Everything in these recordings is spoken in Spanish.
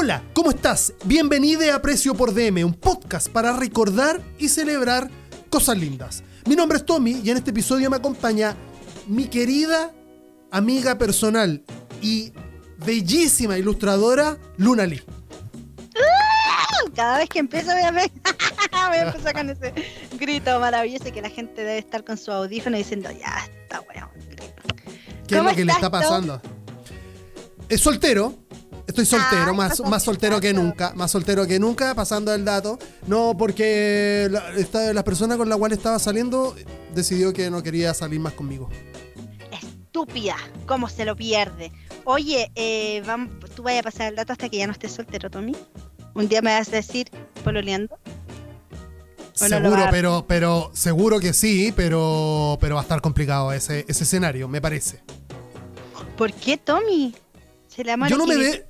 Hola, ¿cómo estás? Bienvenido a Precio por DM, un podcast para recordar y celebrar cosas lindas. Mi nombre es Tommy y en este episodio me acompaña mi querida amiga personal y bellísima ilustradora Luna Lee. Cada vez que empiezo voy a, ver, voy a empezar con ese grito maravilloso que la gente debe estar con su audífono diciendo, ya está bueno. ¿Qué es lo que le está pasando? Es soltero, Estoy soltero, más, más soltero que nunca, más soltero que nunca, pasando el dato. No, porque la, esta, la persona con la cual estaba saliendo decidió que no quería salir más conmigo. Estúpida, ¿cómo se lo pierde? Oye, eh, vamos, tú vayas a pasar el dato hasta que ya no estés soltero, Tommy. Un día me vas a decir, pololeando. Seguro, no pero, pero, seguro que sí, pero, pero va a estar complicado ese, ese escenario, me parece. ¿Por qué, Tommy? Se le Yo no me ve,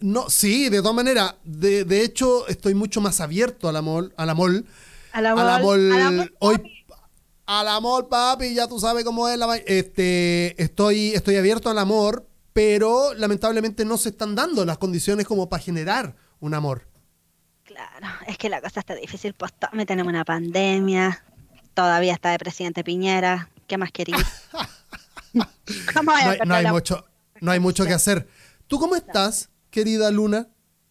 no, sí, de todas maneras. De, de hecho, estoy mucho más abierto al amor. Al amor. Al amor. Al amor. Hoy, al amor, papi, ya tú sabes cómo es la Este, estoy, estoy abierto al amor, pero lamentablemente no se están dando las condiciones como para generar un amor. Claro, es que la cosa está difícil. Pues me tenemos una pandemia. Todavía está de presidente Piñera. ¿Qué más querías? no, hay, no hay mucho, no hay mucho que hacer. ¿Tú cómo estás? Querida Luna?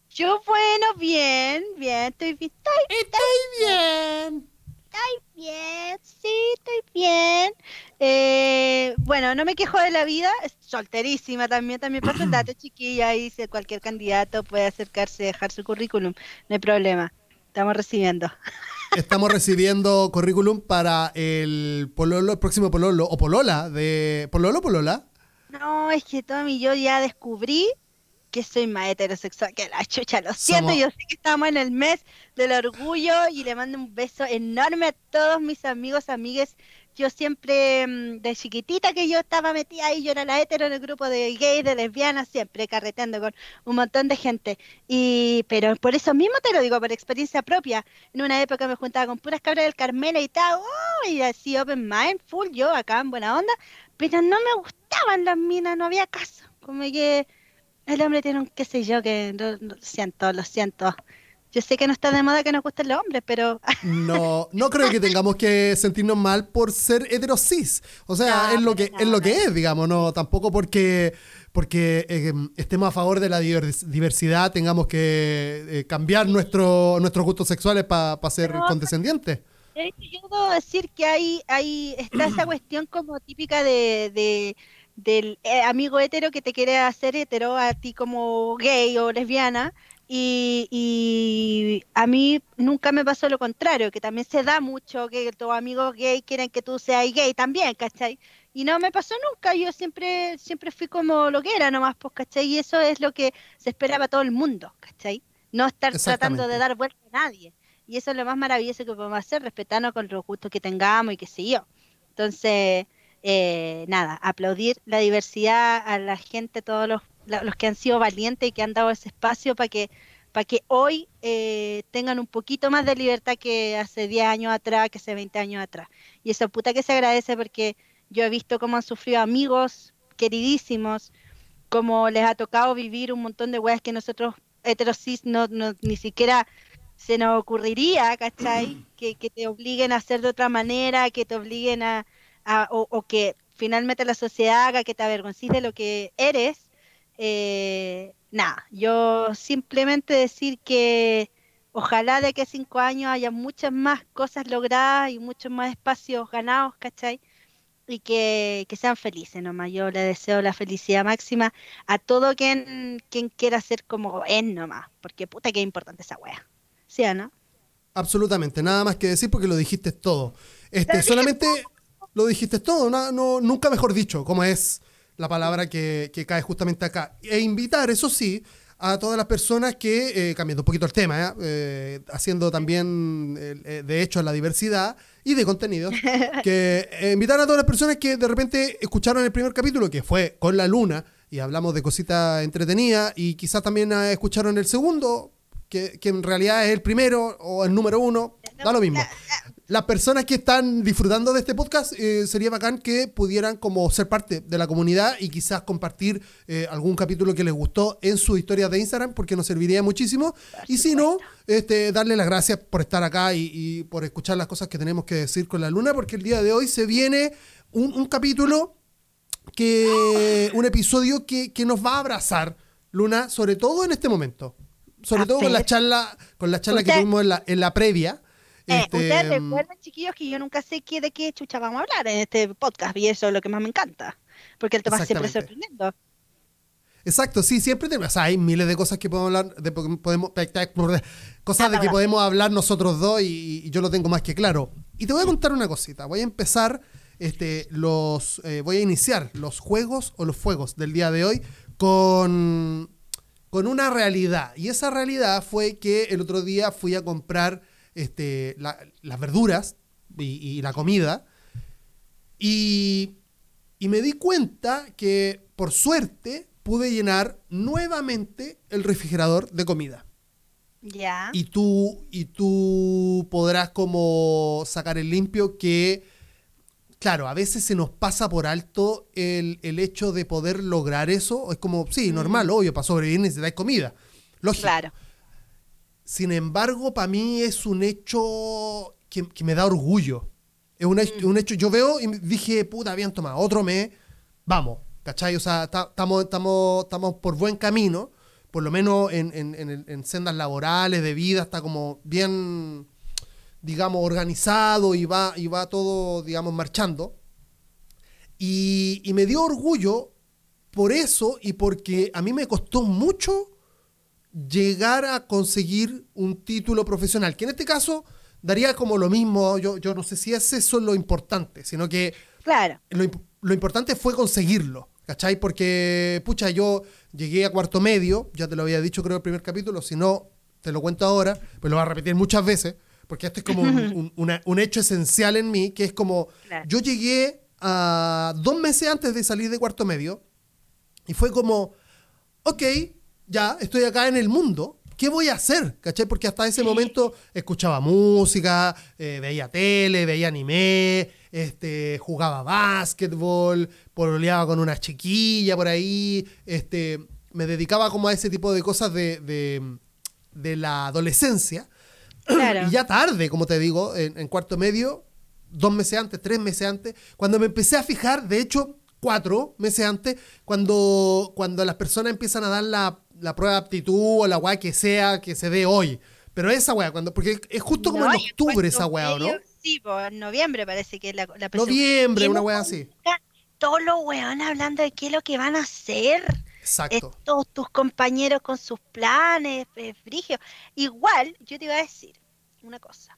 Yo, bueno, bien, bien, estoy bien. Estoy, bien. Estoy bien, sí, estoy bien. Eh, bueno, no me quejo de la vida, solterísima también, también pasa el dato, chiquilla, y si cualquier candidato puede acercarse y dejar su currículum, no hay problema, estamos recibiendo. Estamos recibiendo currículum para el pololo, el próximo pololo, o polola, de... ¿Pololo, polola? No, es que Tommy, yo ya descubrí que soy más heterosexual que la chucha, lo siento, yo sé que estamos en el mes del orgullo y le mando un beso enorme a todos mis amigos, amigues. Yo siempre, mm, de chiquitita que yo estaba metida ahí, yo era la hetero en el grupo de gays, de lesbianas, siempre carreteando con un montón de gente. Y, pero por eso mismo te lo digo, por experiencia propia. En una época me juntaba con puras cabras del Carmela y tal, oh, y así open mind, full, yo acá en buena onda, pero no me gustaban las minas, no había caso. Como que el hombre tiene un qué sé yo, que lo, siento, lo siento. Yo sé que no está de moda que nos gusten los hombres, pero... No, no creo que tengamos que sentirnos mal por ser heterosis. O sea, es lo que es lo que es, digamos, no tampoco porque porque eh, estemos a favor de la diversidad tengamos que eh, cambiar nuestro, nuestros gustos sexuales para ser condescendientes. Yo debo decir que hay, hay está esa cuestión como típica de del eh, amigo hetero que te quiere hacer hetero a ti como gay o lesbiana. Y, a mí nunca me pasó lo contrario, que también se da mucho que tus amigos gay quieren que tú seas gay también, ¿cachai? Y no me pasó nunca, yo siempre siempre fui como lo que era nomás, pues, ¿cachai? Y eso es lo que se esperaba todo el mundo, ¿cachai? No estar tratando de dar vuelta a nadie. Y eso es lo más maravilloso que podemos hacer, respetarnos con los gustos que tengamos y qué sé yo. Entonces, eh, nada, aplaudir la diversidad a la gente, todos los, los que han sido valientes y que han dado ese espacio para que para que hoy eh, tengan un poquito más de libertad que hace 10 años atrás, que hace 20 años atrás. Y eso puta que se agradece porque yo he visto cómo han sufrido amigos queridísimos, cómo les ha tocado vivir un montón de weas que nosotros heterosis no, no, ni siquiera se nos ocurriría, ¿cachai? Que, que te obliguen a hacer de otra manera, que te obliguen a, o, que finalmente la sociedad haga que te avergoncies de lo que eres, eh, nada, yo simplemente decir que ojalá de que cinco años haya muchas más cosas logradas y muchos más espacios ganados, ¿cachai? Y que, sean felices nomás. Yo le deseo la felicidad máxima a todo quien, quien quiera ser como es nomás, porque puta que es importante esa wea. ¿Sí o no? Absolutamente, nada más que decir porque lo dijiste todo. Este, solamente lo dijiste todo, no, nunca mejor dicho, como es la palabra que, cae justamente acá. E invitar, eso sí, a todas las personas que, eh, cambiando un poquito el tema, ¿eh? Eh, haciendo también, de hecho, la diversidad y de contenido, que invitar a todas las personas que de repente escucharon el primer capítulo, que fue con la luna, y hablamos de cositas entretenidas, y quizás también escucharon el segundo, que, que en realidad es el primero o el número uno, da lo mismo. Las personas que están disfrutando de este podcast, eh, sería bacán que pudieran como ser parte de la comunidad y quizás compartir eh, algún capítulo que les gustó en su historia de Instagram, porque nos serviría muchísimo. y si no, este, darle las gracias por estar acá y, por escuchar las cosas que tenemos que decir con la luna, porque el día de hoy se viene un, capítulo que, un episodio que, nos va a abrazar, Luna, sobre todo en este momento. Sobre todo con la charla, con la charla que tuvimos en la, en la previa eh, este, ustedes mm, recuerden, chiquillos, que yo nunca sé qué, de qué chucha vamos a hablar en este podcast y eso es lo que más me encanta, porque el tema siempre sorprendiendo. Exacto, sí, siempre tenemos, o sea, hay miles de cosas que podemos hablar, de, podemos, cosas de que podemos hablar nosotros dos y, yo lo tengo más que claro. Y te voy a contar una cosita, voy a empezar, este, los, eh, voy a iniciar los juegos o los fuegos del día de hoy con, con una realidad. Y esa realidad fue que el otro día fui a comprar este, las verduras y, la comida. Y, me di cuenta que, por suerte, pude llenar nuevamente el refrigerador de comida. Ya. Y tú, y tú podrás como sacar el limpio que, claro, a veces se nos pasa por alto el, hecho de poder lograr eso. Es como, sí, normal, obvio, para sobrevivir necesitáis comida. Lógico. Claro. Sin embargo, para mí es un hecho que, me da orgullo. Es un, hecho, mm. hecho, yo veo y dije, puta, bien, toma, otro mes, vamos, ¿cachai? O sea, estamos estamos por buen camino, por lo menos en, en, sendas laborales, de vida, está como bien, digamos, organizado y va, y va todo, digamos, marchando. Y, y me dio orgullo por eso y porque a mí me costó mucho llegar a conseguir un título profesional, que en este caso daría como lo mismo, yo, yo no sé si es eso lo importante, sino que claro. lo, importante fue conseguirlo, ¿cachai? Porque, pucha, yo llegué a cuarto medio, ya te lo había dicho creo el primer capítulo, si no, te lo cuento ahora, pues lo voy a repetir muchas veces, porque esto es como un, hecho esencial en mí, que es como, yo llegué a dos meses antes de salir de cuarto medio, y fue como, ok, ya estoy acá en el mundo, ¿qué voy a hacer? ¿Cachai? Porque hasta ese momento escuchaba música, eh, veía tele, veía anime, este, jugaba básquetbol, pololeaba con una chiquilla por ahí, este, me dedicaba como a ese tipo de cosas de, de, la adolescencia. Y ya tarde, como te digo, en, en cuarto medio, dos meses antes, tres meses antes, cuando me empecé a fijar, de hecho, cuatro meses antes, cuando, cuando las personas empiezan a dar la la prueba de aptitud o la weá que sea que se dé hoy. Pero esa weá, cuando, porque es justo como en octubre esa weá, ¿no? Sí, pues en noviembre parece que es la, la Noviembre, una weá así. Todos los weón hablando de qué es lo que van a hacer. Exacto. Todos tus compañeros con sus planes, frigio. Igual, yo te iba a decir una cosa.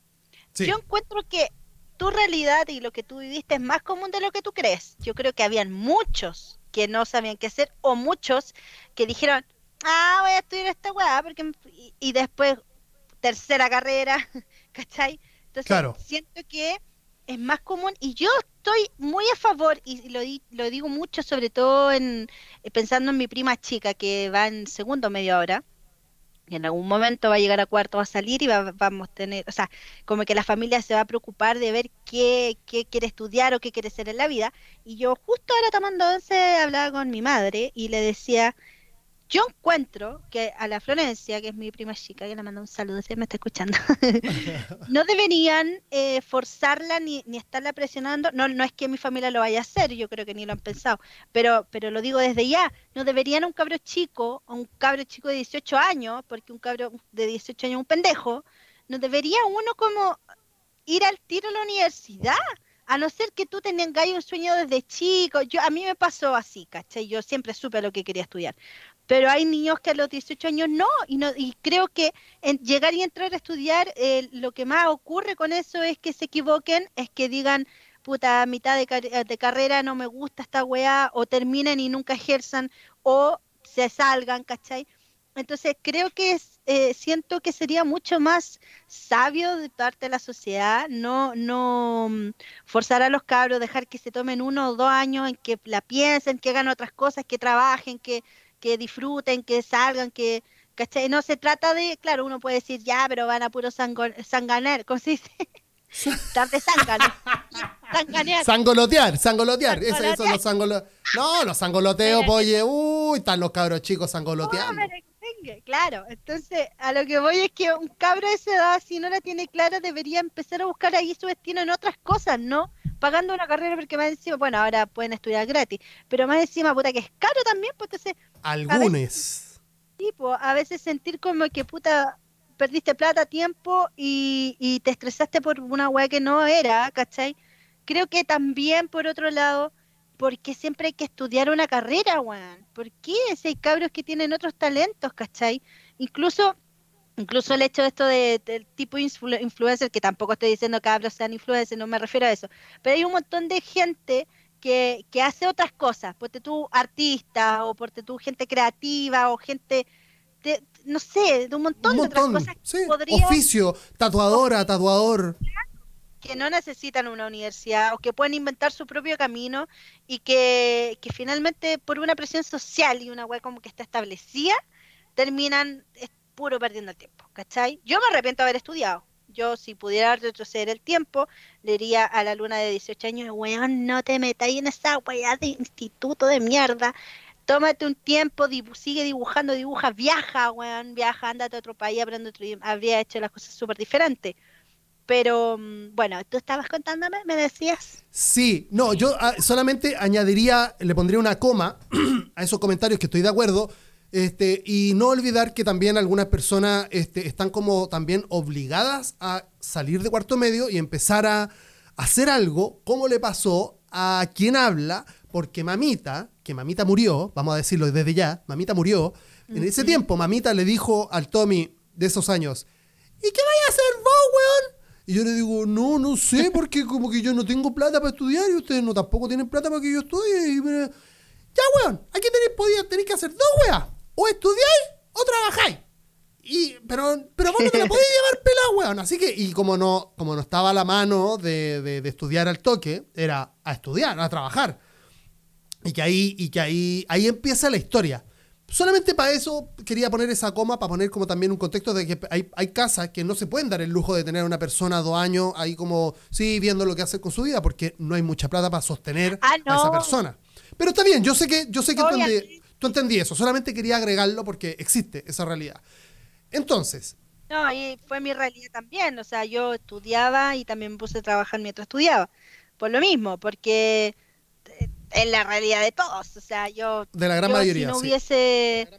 Yo encuentro que tu realidad y lo que tú viviste es más común de lo que tú crees. Yo creo que habían muchos que no sabían qué hacer o muchos que dijeron, ah, voy a estudiar esta weá, porque y, después tercera carrera, ¿cachai? Entonces siento que es más común y yo estoy muy a favor y lo, lo digo mucho sobre todo en eh, pensando en mi prima chica que va en segundo medio ahora y en algún momento va a llegar a cuarto, va a salir y va, vamos a tener, o sea, como que la familia se va a preocupar de ver qué, qué quiere estudiar o qué quiere ser en la vida. Y yo justo ahora tomando once hablaba con mi madre y le decía, yo encuentro que a la Florencia, que es mi prima chica, que le mando un saludo si me está escuchando, no deberían eh, forzarla ni, ni estarla presionando. No, no es que mi familia lo vaya a hacer, yo creo que ni lo han pensado, pero, pero lo digo desde ya. No deberían un cabro chico, o un cabro chico de 18 años, porque un cabro de 18 años es un pendejo, no debería uno como ir al tiro a la universidad a no ser que tú tengas un sueño desde chico, yo a mí me pasó así, ¿cachai? Yo siempre supe lo que quería estudiar, pero hay niños que a los 18 años no, y, no, y creo que en llegar y entrar a estudiar, eh, lo que más ocurre con eso es que se equivoquen, es que digan, puta, a mitad de, carrera no me gusta esta weá, o terminen y nunca ejerzan, o se salgan, ¿cachai? Entonces creo que es, eh, siento que sería mucho más sabio de parte de la sociedad no, no mm, forzar a los cabros, dejar que se tomen uno o dos años en que la piensen, que hagan otras cosas, que trabajen, que, que disfruten, que salgan, que, ¿cachai? No se trata de, claro, uno puede decir, ya, pero van a puro sanganar, ¿cómo se dice? Estar de zángano. Zanganear. Sangolotear, sangolotear. Eso, eso, los sangolo... No, los sangoloteos, oye, uy, están los cabros chicos sangoloteando. Claro, entonces a lo que voy es que un cabro de esa edad, si no la tiene clara, debería empezar a buscar ahí su destino en otras cosas, ¿no? Pagando una carrera porque más encima, bueno, ahora pueden estudiar gratis, pero más encima, puta, que es caro también, pues entonces, Algunos. tipo, a veces sentir como que, puta, perdiste plata, tiempo y, y te estresaste por una weá que no era, ¿cachai? Creo que también, por otro lado, porque siempre hay que estudiar una carrera, weón. ¿Por qué? Si hay cabros que tienen otros talentos, ¿cachai? Incluso, incluso el hecho de esto de, del tipo influ- influencer, que tampoco estoy diciendo que cabros sean influencers, no me refiero a eso, pero hay un montón de gente que, que hace otras cosas, porque tú artista o porque tú gente creativa o gente, de- no sé, de un montón, Un de otras cosas que Sí. podrían Oficio, tatuadora, tatuador. que no necesitan una universidad o que pueden inventar su propio camino y que, que finalmente por una presión social y una web como que está establecida, terminan puro perdiendo el tiempo, ¿cachai? Yo me arrepiento de haber estudiado. Yo, si pudiera retroceder el tiempo, le diría a la luna de 18 años, weón, no te metáis en esa weá de instituto de mierda. Tómate un tiempo, dibu- sigue dibujando, dibuja, viaja, weón, viaja, ándate a otro país, aprende otro idioma. Habría hecho las cosas súper diferentes. Pero mm, bueno, tú estabas contándome, me decías. Sí, no, yo ah, solamente añadiría, le pondría una coma a esos comentarios que estoy de acuerdo. Este, y no olvidar que también algunas personas este, están como también obligadas a salir de cuarto medio y empezar a hacer algo, como le pasó a quien habla, porque mamita, que mamita murió, vamos a decirlo desde ya, mamita murió, en ese tiempo mamita le dijo al Tommy de esos años, ¿y qué vaya a hacer vos, weón? Y yo le digo, no, no sé, porque como que yo no tengo plata para estudiar y ustedes no tampoco tienen plata para que yo estudie. Y me- ya, weón, aquí tenéis, podía- tenéis que hacer dos weas. O estudiáis o trabajáis. Y, pero, pero vos no te la podías llevar pelada, weón. Así que, y como no, como no estaba a la mano de, de- de estudiar al toque, era a estudiar, a trabajar. Y que ahí, y que ahí, ahí empieza la historia. Solamente para eso quería poner esa coma, para poner como también un contexto de que hay, hay casas que no se pueden dar el lujo de tener a una persona dos años ahí como, sí, viendo lo que hace con su vida, porque no hay mucha plata para sostener Ah, a esa persona. Pero está bien, yo sé que, yo sé que tú entendí eso, solamente quería agregarlo porque existe esa realidad. Entonces, No, y fue mi realidad también. O sea, yo estudiaba y también me puse a trabajar mientras estudiaba. Por lo mismo, porque eh, es la realidad de todos. O sea, yo. de la gran yo mayoría, Si no sí. hubiese.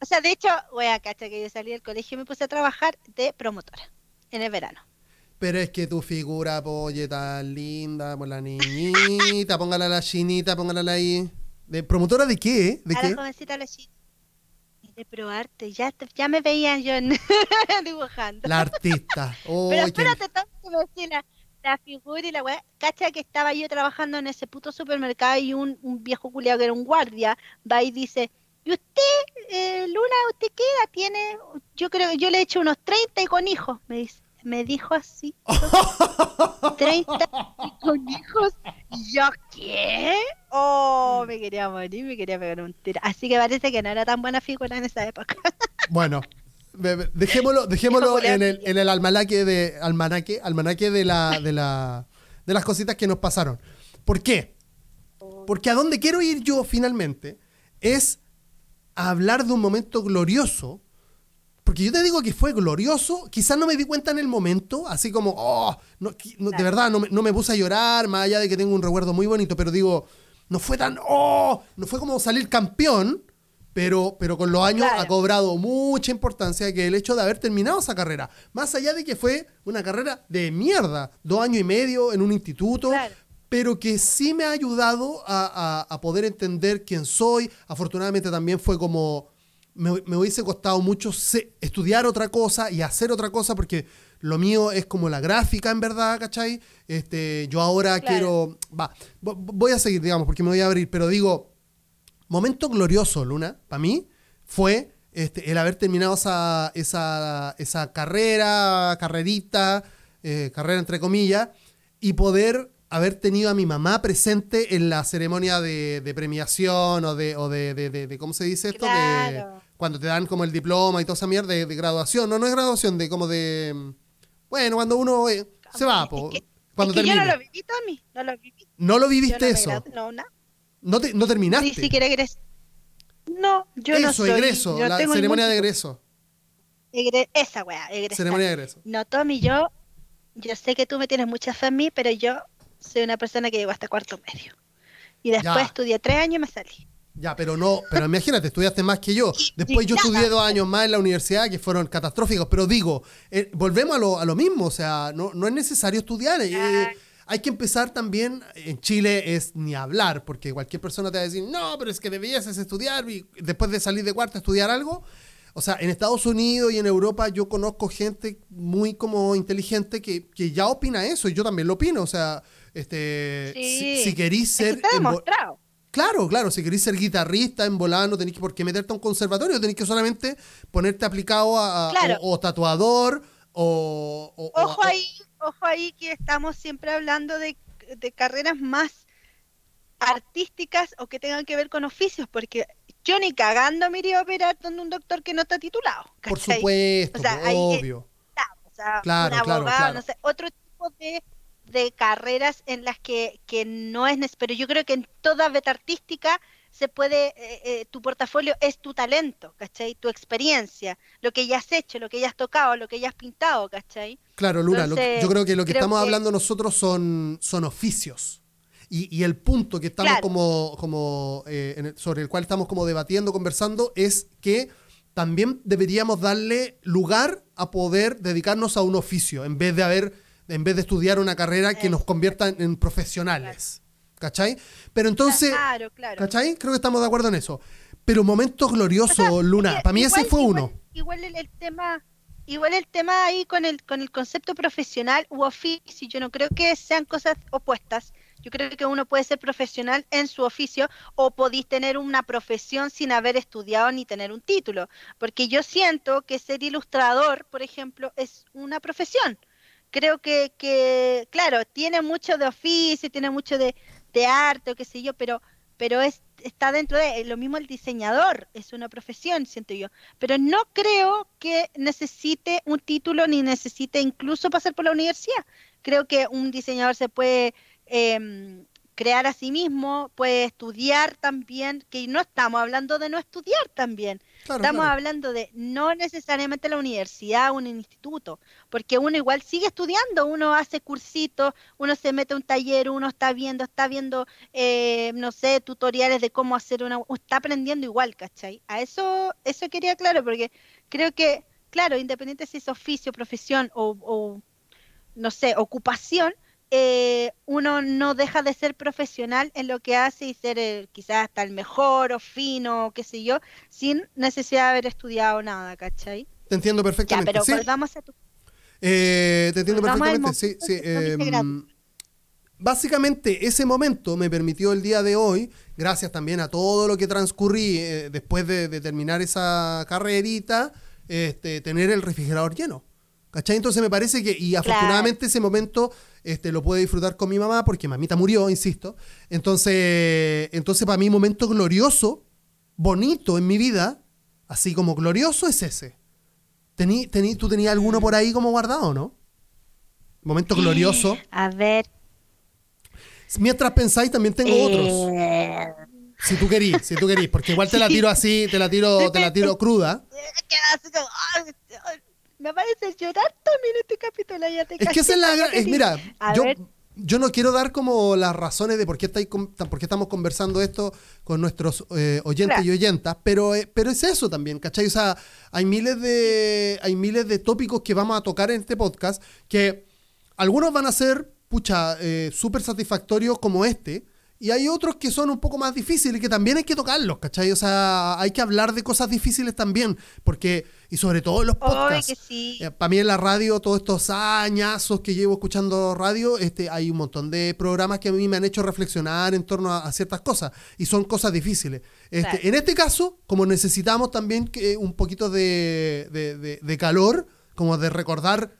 O sea, de hecho, wea, cacha, que yo salí del colegio y me puse a trabajar de promotora en el verano. Pero es que tu figura, polle, tan linda, por la niñita, póngala a la chinita, póngala ahí. ¿De promotora de qué? ¿De a qué? la jovencita. De probarte, ya, ya me veían yo dibujando. La artista. Oh, Pero qué- espérate, tanto que la, la figura y la weá. Cacha que estaba yo trabajando en ese puto supermercado y un, un viejo culiado que era un guardia va y dice, ¿y usted, eh, Luna, usted qué edad tiene? Yo creo que yo le he hecho unos 30 y con hijos, me dice. Me dijo así. 30 y con hijos. ¿Y yo qué? Oh, me quería morir, me quería pegar un tiro. Así que parece que no era tan buena figura en esa época. Bueno, dejémoslo, dejémoslo en el, en el almanaque de almanaque, almanaque de la, de la de las cositas que nos pasaron. ¿Por qué? Porque a dónde quiero ir yo finalmente es a hablar de un momento glorioso. Porque yo te digo que fue glorioso, quizás no me di cuenta en el momento, así como, oh, no, qui- no, de verdad, no me, no me puse a llorar, más allá de que tengo un recuerdo muy bonito, pero digo, no fue tan, oh, no fue como salir campeón, pero, pero con los años Claro. ha cobrado mucha importancia que el hecho de haber terminado esa carrera, más allá de que fue una carrera de mierda, dos años y medio en un instituto, Claro. pero que sí me ha ayudado a, a- a poder entender quién soy. Afortunadamente también fue como, me, me hubiese costado mucho se- estudiar otra cosa y hacer otra cosa, porque lo mío es como la gráfica, en verdad, ¿cachai? Este, yo ahora Claro. quiero, va, vo- voy a seguir, digamos, porque me voy a abrir, pero digo, momento glorioso, Luna, para mí, fue este, el haber terminado esa, esa, esa carrera, carrerita, eh, carrera entre comillas, y poder haber tenido a mi mamá presente en la ceremonia de, de premiación o de, o de, de- de- ¿cómo se dice esto? De- Claro. Cuando te dan como el diploma y toda esa mierda de, de graduación. No, no es graduación, de como de... Bueno, cuando uno... eh, Se va, po. Es que- cuando es que yo no lo viví, Tommy. No lo viví. No lo viviste no eso. No, nada. No, te- no terminaste. Ni siquiera egresé. No, yo no eso, soy. egreso. yo La tengo ceremonia de egreso. egre- Esa weá, egresar. Ceremonia de egreso. No, Tommy, yo, yo sé que tú me tienes mucha fe en mí, pero yo soy una persona que llegó hasta cuarto medio. Y después Ya. estudié tres años y me salí. Ya, pero no, pero imagínate, estudiaste más que yo. Después yo estudié dos años más en la universidad que fueron catastróficos, pero digo, eh, volvemos a lo, a lo mismo, o sea, no, no es necesario estudiar. eh, hay que empezar también, en Chile es ni hablar, porque cualquier persona te va a decir, no, pero es que debías estudiar y después de salir de cuarto estudiar algo. O sea, en Estados Unidos y en Europa yo conozco gente muy como inteligente que, que ya opina eso y yo también lo opino. O sea, este, si, Sí. si querís Es que ser... está demostrado. Claro, claro, si querés ser guitarrista en volano, tenés que por qué meterte a un conservatorio, tenés que solamente ponerte aplicado a, Claro. o, o tatuador o, Ojo o- ahí, ojo ahí que estamos siempre hablando de, de carreras más artísticas o que tengan que ver con oficios, porque yo ni cagando me iría a operar donde un doctor que no está titulado. por ¿cachai? supuesto, O sea, po, ahí, obvio. o sea, Claro, un claro, abogado, claro. no sé, otro tipo de, de carreras en las que, que no es necesario, pero yo creo que en toda beta artística se puede, eh, eh, tu portafolio es tu talento, ¿cachai? Tu experiencia, lo que ya has hecho, lo que ya has tocado, lo que ya has pintado, ¿cachai? Claro, Luna, lo que- entonces, yo creo que lo que estamos que- hablando nosotros son, son oficios. Y, y el punto que estamos Claro. como, como eh, en el- sobre el cual estamos como debatiendo, conversando, es que también deberíamos darle lugar a poder dedicarnos a un oficio, en vez de haber, en vez de estudiar una carrera que nos convierta en, profesionales. ¿Cachai? Pero entonces, claro, claro. ¿cachai? Creo que estamos de acuerdo en eso. Pero momentos gloriosos, O sea, Luna, para mí ese igual- fue igual- uno. Igual el, el tema, igual el tema ahí con el con el concepto profesional u oficio, yo no creo que sean cosas opuestas. Yo creo que uno puede ser profesional en su oficio o podéis tener una profesión sin haber estudiado ni tener un título, porque yo siento que ser ilustrador, por ejemplo, es una profesión. Creo que, que claro, tiene mucho de oficio, tiene mucho de, arte o qué sé yo, pero pero es está dentro de lo mismo el diseñador, es una profesión, siento yo. Pero no creo que necesite un título ni necesite incluso pasar por la universidad. Creo que un diseñador se puede em, crear a sí mismo, puede estudiar también, que no estamos hablando de no estudiar también. Claro, Estamos claro. hablando de no necesariamente la universidad o un instituto, porque uno igual sigue estudiando, uno hace cursitos, uno se mete a un taller, uno está viendo, está viendo, eh, no sé, tutoriales de cómo hacer una, está aprendiendo igual, ¿cachai? A eso, eso quería claro, porque creo que, claro, independiente si es oficio, profesión o, o, no sé, ocupación, eh, uno no deja de ser profesional en lo que hace y ser el- quizás hasta el mejor o fino, qué sé yo, sin necesidad de haber estudiado nada, ¿cachai? Te entiendo Ya, perfectamente. pero sí. volvamos a tu... Eh, te entiendo Volvamos perfectamente. Sí, sí, em, básicamente, ese momento me permitió el día de hoy, gracias también a todo lo que transcurrí eh, después de, de terminar esa carrerita, este, tener el refrigerador lleno. ¿Cachai? Entonces me parece que, y afortunadamente ese momento este, lo pude disfrutar con mi mamá, porque mamita murió, insisto. Entonces, entonces para mí, momento glorioso, bonito en mi vida, así como glorioso, es ese. Tení, tení, ¿Tú tenías alguno por ahí como guardado, no? Momento glorioso. A ver. Mientras pensáis, también tengo otros. eh, Si tú querís, si tú querís, porque igual te la tiro así, te la tiro, te la tiro cruda. me parece llorar también este capítulo. Ya te Es que esa es la gran- es- mira, A yo, ver. yo no quiero dar como las razones de por qué, estáis con- por qué estamos conversando esto con nuestros eh, oyentes Claro. y oyentas, pero, eh, pero es eso también, ¿cachai? O sea, hay miles de, hay miles de tópicos que vamos a tocar en este podcast que algunos van a ser, pucha, eh, súper satisfactorios como este. Y hay otros que son un poco más difíciles que también hay que tocarlos, ¿cachai? O sea, hay que hablar de cosas difíciles también, porque, y sobre todo en los podcasts. sí. para mí en la radio, todos estos añazos que llevo escuchando radio, este, hay un montón de programas que a mí me han hecho reflexionar en torno a, a ciertas cosas y son cosas difíciles. Este, Claro. En este caso, como necesitamos también que, un poquito de, de- de- de calor, como de recordar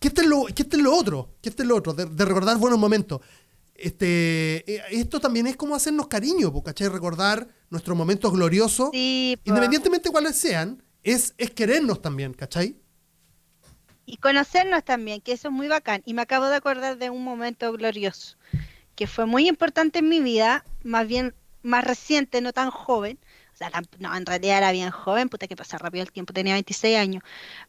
que este es lo, que este es lo otro, que este es lo otro, de, de recordar buenos momentos. Este, eh, esto también es como hacernos cariño, ¿cachai? Recordar nuestros momentos gloriosos, Sí, independientemente de cuáles sean, es, es querernos también, ¿cachai? y conocernos también, que eso es muy bacán. Y me acabo de acordar de un momento glorioso, que fue muy importante en mi vida, más bien más reciente, no tan joven. O sea, no, en realidad era bien joven, puta que pasa rápido el tiempo, tenía 26 años.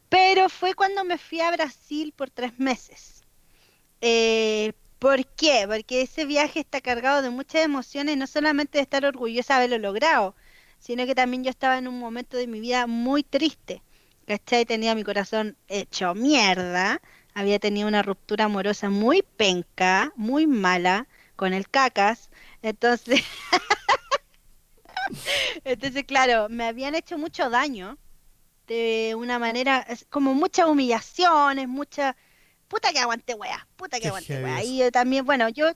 Pero fue cuando me fui a Brasil por tres meses. Eh, ¿Por qué? Porque ese viaje está cargado de muchas emociones, no solamente de estar orgullosa de haberlo logrado, sino que también yo estaba en un momento de mi vida muy triste. ¿Cachai? Tenía mi corazón hecho mierda, había tenido una ruptura amorosa muy penca, muy mala, con el cacas. Entonces, entonces claro, me habían hecho mucho daño de una manera, como muchas humillaciones, mucha puta que aguante wea, puta que aguante wea. Y también, bueno, yo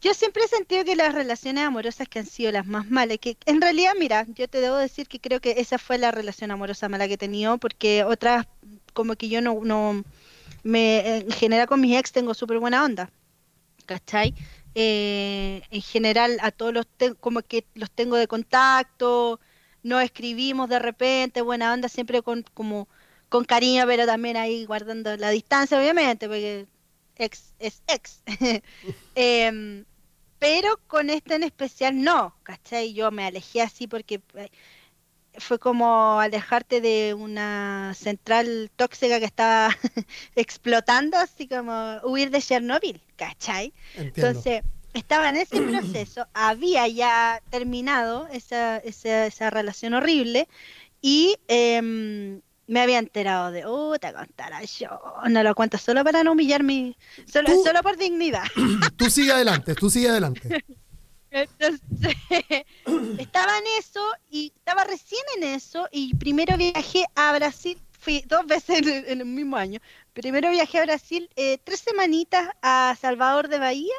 yo siempre he sentido que las relaciones amorosas que han sido las más malas, que en realidad, mira, yo te debo decir que creo que esa fue la relación amorosa mala que he tenido, porque otras, como que yo no, no me, en general con mis ex tengo súper buena onda, ¿cachai? Eh, en general a todos los, como que los tengo de contacto, no escribimos de repente, buena onda, siempre con, como, con cariño, pero también ahí guardando la distancia, obviamente, porque ex es ex. eh, pero con este en especial no, ¿cachai? Yo me alejé así porque eh, fue como alejarte de una central tóxica que estaba explotando, así como huir de Chernobyl, ¿cachai? Entonces, estaba en ese proceso, había ya terminado esa, esa, esa relación horrible y eh, me había enterado de, oh, te contará yo, no lo cuento solo para no humillarme, solo, solo por dignidad. Tú sigue adelante, tú sigue adelante. Entonces, estaba en eso y estaba recién en eso y primero viajé a Brasil, fui dos veces en, el mismo año. Primero viajé a Brasil eh, tres semanitas a Salvador de Bahía,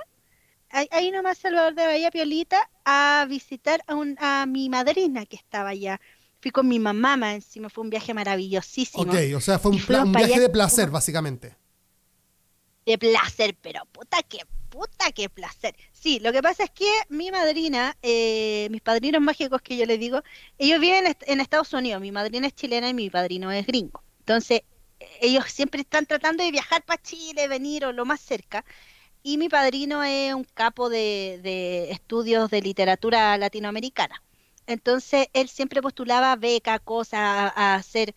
ahí, nomás Salvador de Bahía, Piolita, a visitar a, un, a mi madrina que estaba allá fui con mi mamá más encima, fue un viaje maravillosísimo. Ok, o sea, fue un, viaje de placer, básicamente. De placer, pero puta que puta que placer. Sí, lo que pasa es que mi madrina, eh, mis padrinos mágicos que yo les digo, ellos viven en Estados Unidos, mi madrina es chilena y mi padrino es gringo. Entonces, ellos siempre están tratando de viajar para Chile, venir o lo más cerca. Y mi padrino es un capo de estudios de literatura latinoamericana. Entonces él siempre postulaba beca, cosas a, hacer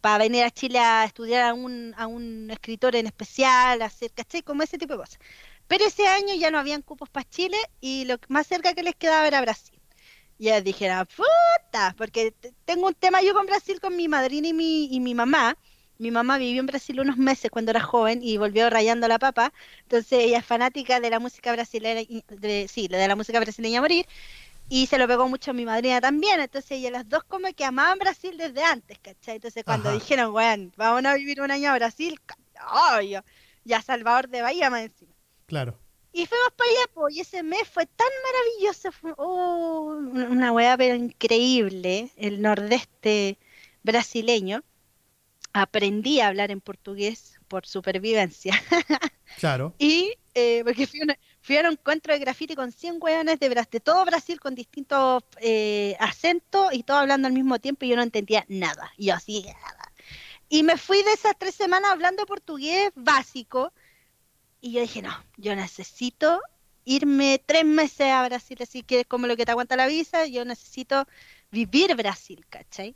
para venir a Chile a estudiar a un, a un escritor en especial, hacer, ¿cachai? Como ese tipo de cosas. Pero ese año ya no habían cupos para Chile y lo más cerca que les quedaba era Brasil. Y ellos dijeron, puta, porque tengo un tema yo con Brasil, con mi madrina y mi, y mi mamá. Mi mamá vivió en Brasil unos meses cuando era joven y volvió rayando la papa. Entonces ella es fanática de la música brasileña, de, sí, de la música brasileña a morir y se lo pegó mucho a mi madrina también, entonces ellas las dos como que amaban Brasil desde antes, ¿cachai? Entonces cuando dijeron, bueno, vamos a vivir un año a Brasil, obvio, ya Salvador de Bahía más encima. Claro. Y fuimos para allá, y ese mes fue tan maravilloso, fue oh, una weá pero increíble, el nordeste brasileño. Aprendí a hablar en portugués por supervivencia. Claro. y eh, porque fui una, fui a un encuentro de graffiti con 100 hueones de, todo Brasil con distintos eh, acentos y todo hablando al mismo tiempo y yo no entendía nada. Y yo así, nada. Y me fui de esas tres semanas hablando portugués básico y yo dije, no, yo necesito irme tres meses a Brasil, así que es como lo que te aguanta la visa, yo necesito vivir Brasil, ¿cachai?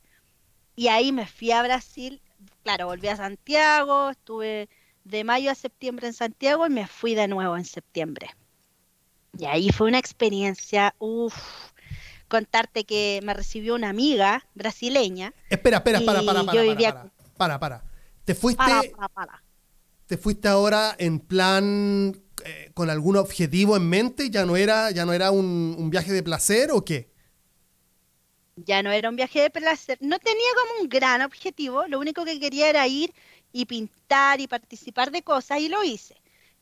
Y ahí me fui a Brasil, claro, volví a Santiago, estuve de mayo a septiembre en Santiago y me fui de nuevo en septiembre. Y ahí fue una experiencia, uff, contarte que me recibió una amiga brasileña. Espera, espera, para, para, para, para, para, para, Te fuiste, para, para, te fuiste ahora en plan eh, con algún objetivo en mente, ya no era, ya no era un, un viaje de placer o qué? Ya no era un viaje de placer, no tenía como un gran objetivo, lo único que quería era ir y pintar y participar de cosas y lo hice.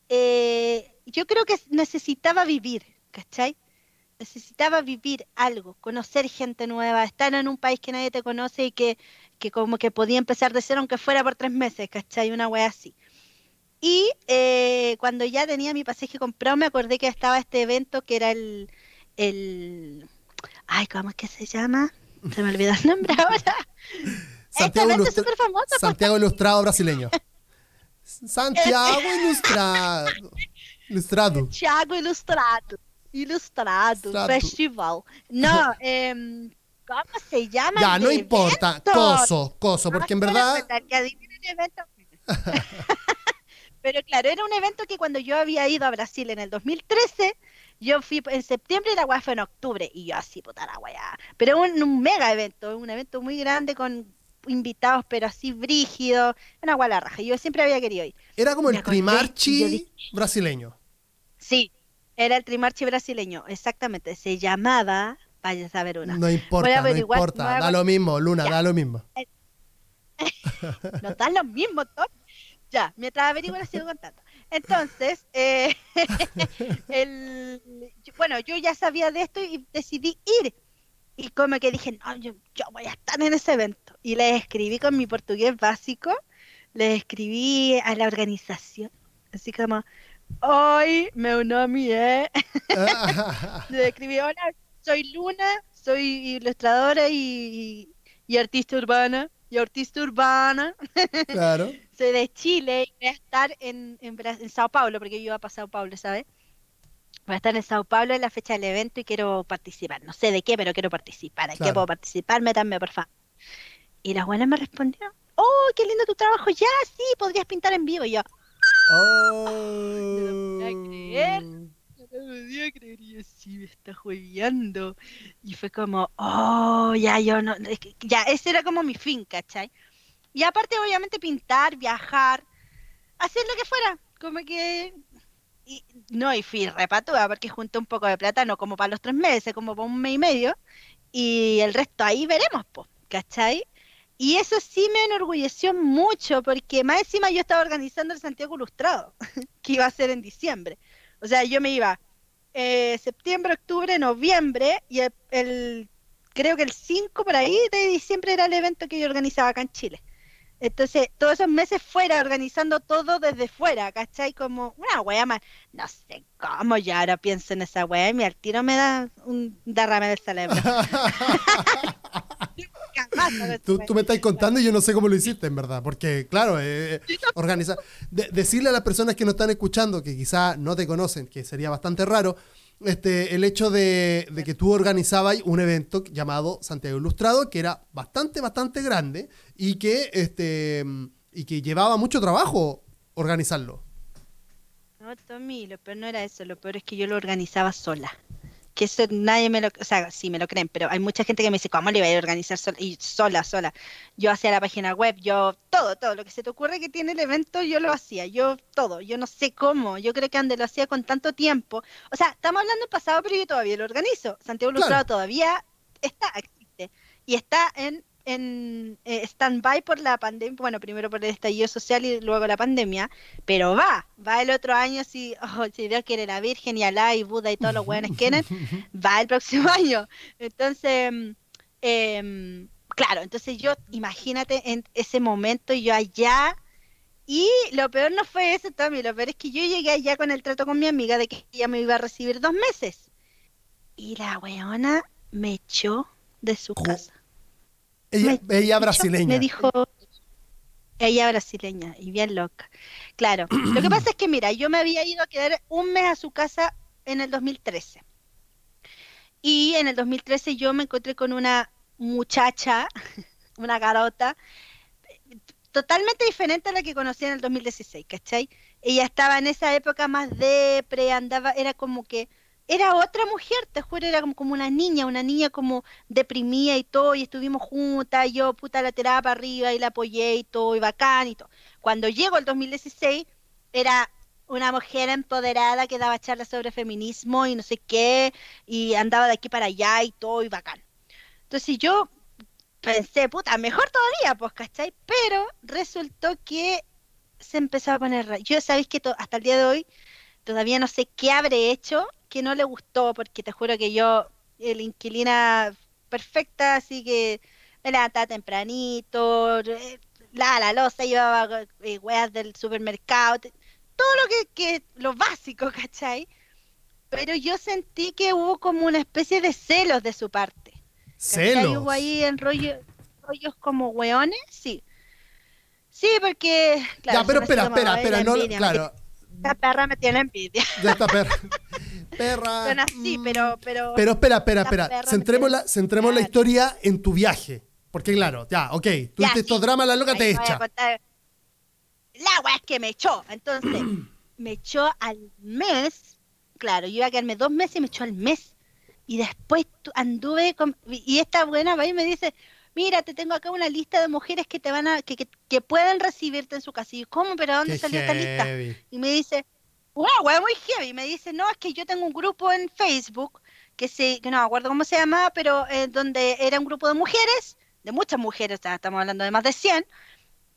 Eh, yo creo que necesitaba vivir, ¿cachai? Necesitaba vivir algo, conocer gente nueva, estar en un país que nadie te conoce y que, que como que podía empezar de cero aunque fuera por tres meses, ¿cachai? Una wea así. Y eh, cuando ya tenía mi pasaje comprado, me acordé que estaba este evento que era el, el... Ay, ¿cómo es que se llama? Se me olvidó el nombre ahora. Santiago, Santiago Ilustrado brasileño. Santiago Ilustrado. Ilustrado. Santiago Ilustrado. Ilustrado, Ilustrado. festival. No, em, ¿cómo se llama? Ya, no importa. Coso, coso, porque en quiero verdad. que el evento. Pero claro, era un evento que cuando yo había ido a Brasil en el 2013, yo fui en septiembre y la weá fue en octubre. Y yo así, puta la weá. Pero un, un mega evento, un evento muy grande con invitados, pero así brígidos. Una weá la raja. Yo siempre había querido ir. Era como el Trimarchi dije- brasileño. Sí, era el Trimarchi brasileño, exactamente. Se llamaba, vaya a saber una. No importa, no importa. Da lo mismo, Luna, Ya. da lo mismo. Nos dan lo mismo, Tom. Ya, mientras averiguo les sigo contando. Entonces, eh, el, bueno, yo ya sabía de esto y decidí ir. Y como que dije, no, yo, yo voy a estar en ese evento. Y les escribí con mi portugués básico, les escribí a la organización, así como, hoy meu nome é... Le escribí, hola, soy Luna, soy ilustradora y, y artista urbana. Y artista urbana. claro. Soy de Chile y voy a estar en, en, Bra- en Sao Paulo, porque yo iba para Sao Paulo, ¿sabes? Voy a estar en Sao Paulo en la fecha del evento y quiero participar. No sé de qué, pero quiero participar. ¿En qué puedo participar? Métanme, por favor. Y la buena me respondió, oh, qué lindo tu trabajo. Ya, sí, podrías pintar en vivo. Y yo, Oh. podía creer. no me podía creer. Y yo, sí, me está juegueando. Y fue como, oh, ya, yo no. es que ya, ese era como mi fin, ¿cachai? Y aparte, obviamente, pintar, viajar, hacer lo que fuera. Como que. Y, no, y fui repatuda porque junté un poco de plata, no como para los tres meses, como para un mes y medio. Y el resto ahí veremos, pues, ¿cachai? Y eso sí me enorgulleció mucho porque más encima yo estaba organizando el Santiago Ilustrado, que iba a ser en diciembre. O sea, yo me iba eh, septiembre, octubre, noviembre y el, el- creo que el 5 por ahí de diciembre era el evento que yo organizaba acá en Chile. Entonces, todos esos meses fuera, organizando todo desde fuera, ¿cachai? Como una wea más. No sé cómo, yo ahora pienso en esa wea y al tiro me da un derrame del cerebro. Tú, me estás contando y yo no sé cómo lo hiciste, en verdad. Porque, claro, eh, organizar. de- decirle a las personas que nos están escuchando, que quizá no te conocen, que sería bastante raro, este, el hecho de, de que tú organizabas un evento llamado Santiago Ilustrado, que era bastante, bastante grande y que, este, y que llevaba mucho trabajo organizarlo. No, Tommy, lo peor no era eso, lo peor es que yo lo organizaba sola. Que eso nadie me lo, o sea, sí me lo creen, pero hay mucha gente que me dice, ¿cómo le iba a organizar sola? Y sola, sola. Yo hacía la página web, yo, todo, todo, lo que se te ocurre que tiene el evento, yo lo hacía, yo todo, yo no sé cómo, yo creo que Ande lo hacía con tanto tiempo. O sea, estamos hablando en pasado, pero yo todavía lo organizo. Santiago Claro. Ilustrado todavía está, existe. Y está en, en eh, stand-by por la pandemia, bueno, primero por el estallido social y luego la pandemia, pero va, va el otro año si, oh, si Dios quiere la Virgen y Alá y Buda y todos los buenos quieren, va el próximo año. Entonces, em, claro, entonces yo, imagínate en ese momento yo allá, y lo peor no fue eso, Tommy, lo peor es que yo llegué allá con el trato con mi amiga de que ella me iba a recibir dos meses. Y la weona me echó de su casa. Ella, brasileña. Me dijo, ella brasileña y bien loca. Claro, lo que pasa es que, mira, yo me había ido a quedar un mes a su casa en el 2013. Y en el 2013 yo me encontré con una muchacha, una garota, totalmente diferente a la que conocí en el 2016, ¿cachai? Ella estaba en esa época más depre, andaba, era como que, era otra mujer, te juro, era como, una niña, una niña como deprimida y todo, y estuvimos juntas, yo puta la tiraba para arriba y la apoyé y todo, y bacán y todo. Cuando llegó el 2016, era una mujer empoderada que daba charlas sobre feminismo y no sé qué, y andaba de aquí para allá y todo, y bacán. Entonces yo pensé, puta, mejor todavía, pues, ¿cachai? Pero resultó que se empezó a poner. Yo sabéis que hasta el día de hoy todavía no sé qué habré hecho que no le gustó, porque te juro que yo, el inquilina perfecta, así que me levantaba tempranito, eh, la la losa, llevaba eh, weas del supermercado, te- todo lo que, que, lo básico, ¿cachai? Pero yo sentí que hubo como una especie de celos de su parte. ¿cachai? Celos. Hubo ahí en rollo, rollos como weones, sí. Sí, porque. Claro, ya, pero espera, espera, espera, no, claro. Esta perra me tiene envidia. Ya está perra. perra. Bueno, sí, pero, pero. Pero espera, espera, espera. Centremos, la, centremos la historia en tu viaje. Porque claro, ya, ok. Tuviste estos dramas, la loca te echa. La weá es que me echó. Entonces, me echó al mes. Claro, yo iba a quedarme dos meses y me echó al mes. Y después anduve con. Y esta buena va y me dice: Mira, te tengo acá una lista de mujeres que te van a. que, que, pueden recibirte en su casa. Y yo, ¿cómo? ¿Pero dónde salió esta lista? Y me dice: Wow, weá, muy heavy. Me dice: No, es que yo tengo un grupo en Facebook que se. que no me acuerdo cómo se llamaba, pero eh, donde era un grupo de mujeres, de muchas mujeres, estamos hablando de más de 100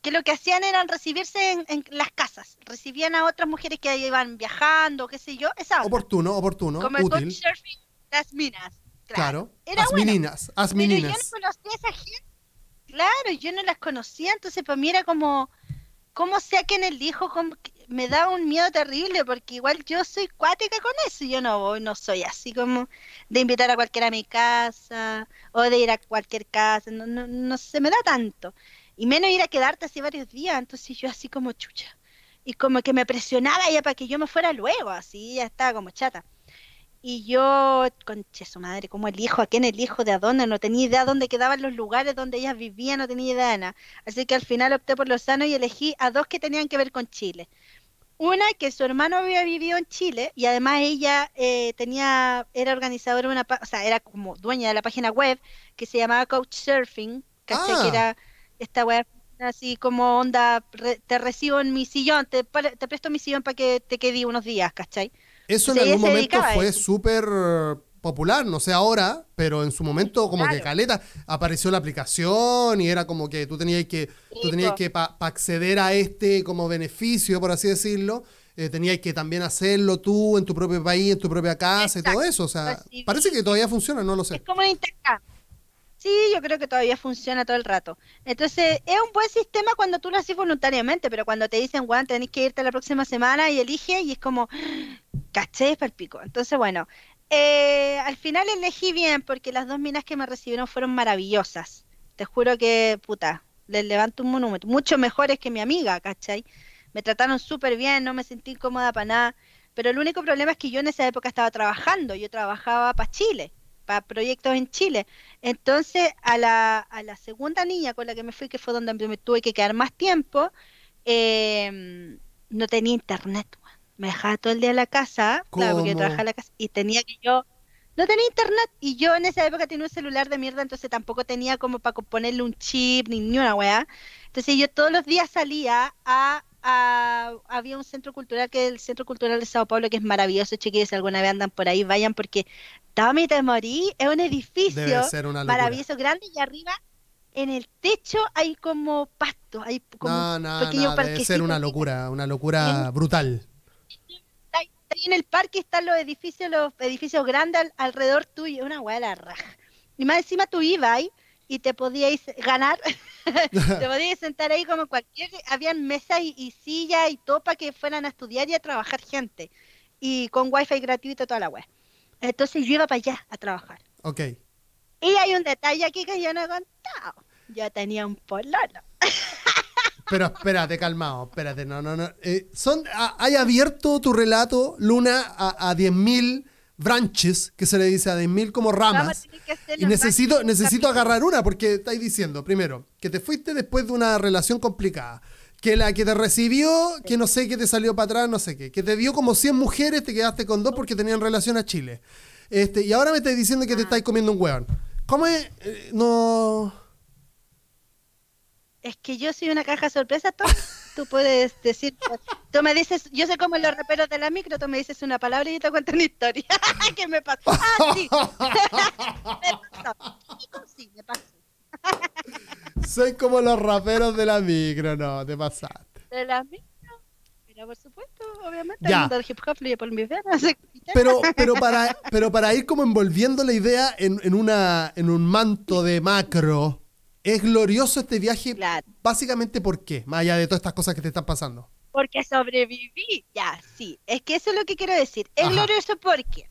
que lo que hacían era recibirse en, las casas, recibían a otras mujeres que iban viajando, qué sé yo, esa Oportuno, oportuno, Como útil. surfing, las minas. Claro, Era as meninas, as meninas. Pero yo no conocía a esa gente. Claro, yo no las conocía, entonces para mí era como, ¿cómo en el hijo? Me da un miedo terrible, porque igual yo soy cuática con eso, yo no no soy así como de invitar a cualquiera a mi casa, o de ir a cualquier casa, no, no, no se me da tanto y menos ir a quedarte así varios días, entonces yo así como chucha. Y como que me presionaba ya para que yo me fuera luego, así ya estaba como chata. Y yo, conche su madre, ¿cómo elijo? ¿A quién elijo? ¿De a dónde? No tenía idea dónde quedaban los lugares donde ellas vivían, no tenía idea de nada. Así que al final opté por Lozano y elegí a dos que tenían que ver con Chile. Una que su hermano había vivido en Chile y además ella eh, tenía, era organizadora de una, o sea, era como dueña de la página web que se llamaba Couchsurfing, ¿cachai? Que ah. era esta weá así como onda, te recibo en mi sillón, te, te presto mi sillón para que te quede unos días, ¿cachai? Eso en algún momento fue súper popular, no sé ahora, pero en su momento como que caleta apareció la aplicación y era como que tú tenías que tú tenías que para acceder a este como beneficio, por así decirlo, eh, tenías que también hacerlo tú en tu propio país, en tu propia casa y todo eso, o sea, parece que todavía funciona, no lo sé. Es como un intercambio. Sí, yo creo que todavía funciona todo el rato. Entonces, es un buen sistema cuando tú lo haces voluntariamente, pero cuando te dicen, Juan, tenés que irte la próxima semana y elige, y es como, caché, para el pico. Entonces, bueno, eh, al final elegí bien porque las dos minas que me recibieron fueron maravillosas. Te juro que, puta, les levanto un monumento. Mucho mejores que mi amiga, ¿cachai? Me trataron súper bien, no me sentí incómoda para nada. Pero el único problema es que yo en esa época estaba trabajando, yo trabajaba para Chile para proyectos en Chile. Entonces, a la, a la segunda niña con la que me fui, que fue donde me tuve que quedar más tiempo, em, no tenía internet. Me dejaba todo el día en la casa, claro, porque yo trabajaba en la casa, y tenía que yo no tenía internet y yo en esa época tenía un celular de mierda, entonces tampoco tenía como para ponerle un chip ni, ni una weá. Entonces yo todos los días salía a había un centro cultural que es el Centro Cultural de Sao Paulo, que es maravilloso, chiquillos, si alguna vez andan por ahí, vayan porque Tommy te morí, es un edificio maravilloso, grande y arriba en el techo hay como pasto, hay como no, no, pequeño no, debe ser una locura, una locura brutal. Ahí en el parque están los edificios, los edificios grandes alrededor tuyo, una hueá la raja. Y más encima tú ibas ahí y te podíais ganar, te podíais sentar ahí como cualquier, habían mesas y, y sillas y todo para que fueran a estudiar y a trabajar gente, y con wifi gratuito toda la web. Entonces yo iba para allá a trabajar. Ok. Y hay un detalle aquí que yo no he contado. Yo tenía un pololo. Pero espérate, calmado, espérate, no, no, no. Eh, son, ¿Hay abierto tu relato, Luna, a, a 10.000 branches, que se le dice a 10.000 como ramas. Y necesito, necesito agarrar una, porque estáis diciendo, primero, que te fuiste después de una relación complicada. Que la que te recibió, que no sé, que te salió para atrás, no sé qué. Que te dio como 100 mujeres, te quedaste con dos porque tenían relación a Chile. Este, y ahora me estás diciendo que te ah. estáis comiendo un hueón. ¿Cómo es? Eh, no... Es que yo soy una caja sorpresa, Tom. tú puedes decir, tú me dices, yo sé cómo los raperos de la micro, tú me dices una palabra y yo te cuento una historia. ¿Qué me pasó? Ah, sí. me pasó. Sí, me pasó. Soy como los raperos de la micro, no, te pasaste. De la micro. Pero por supuesto, obviamente, ya. el hip hop por mis venas. Pero, pero, para, pero para ir como envolviendo la idea en, en, una, en un manto de macro, es glorioso este viaje, básicamente ¿por qué? Más allá de todas estas cosas que te están pasando. Porque sobreviví, ya, sí. Es que eso es lo que quiero decir. Es glorioso porque,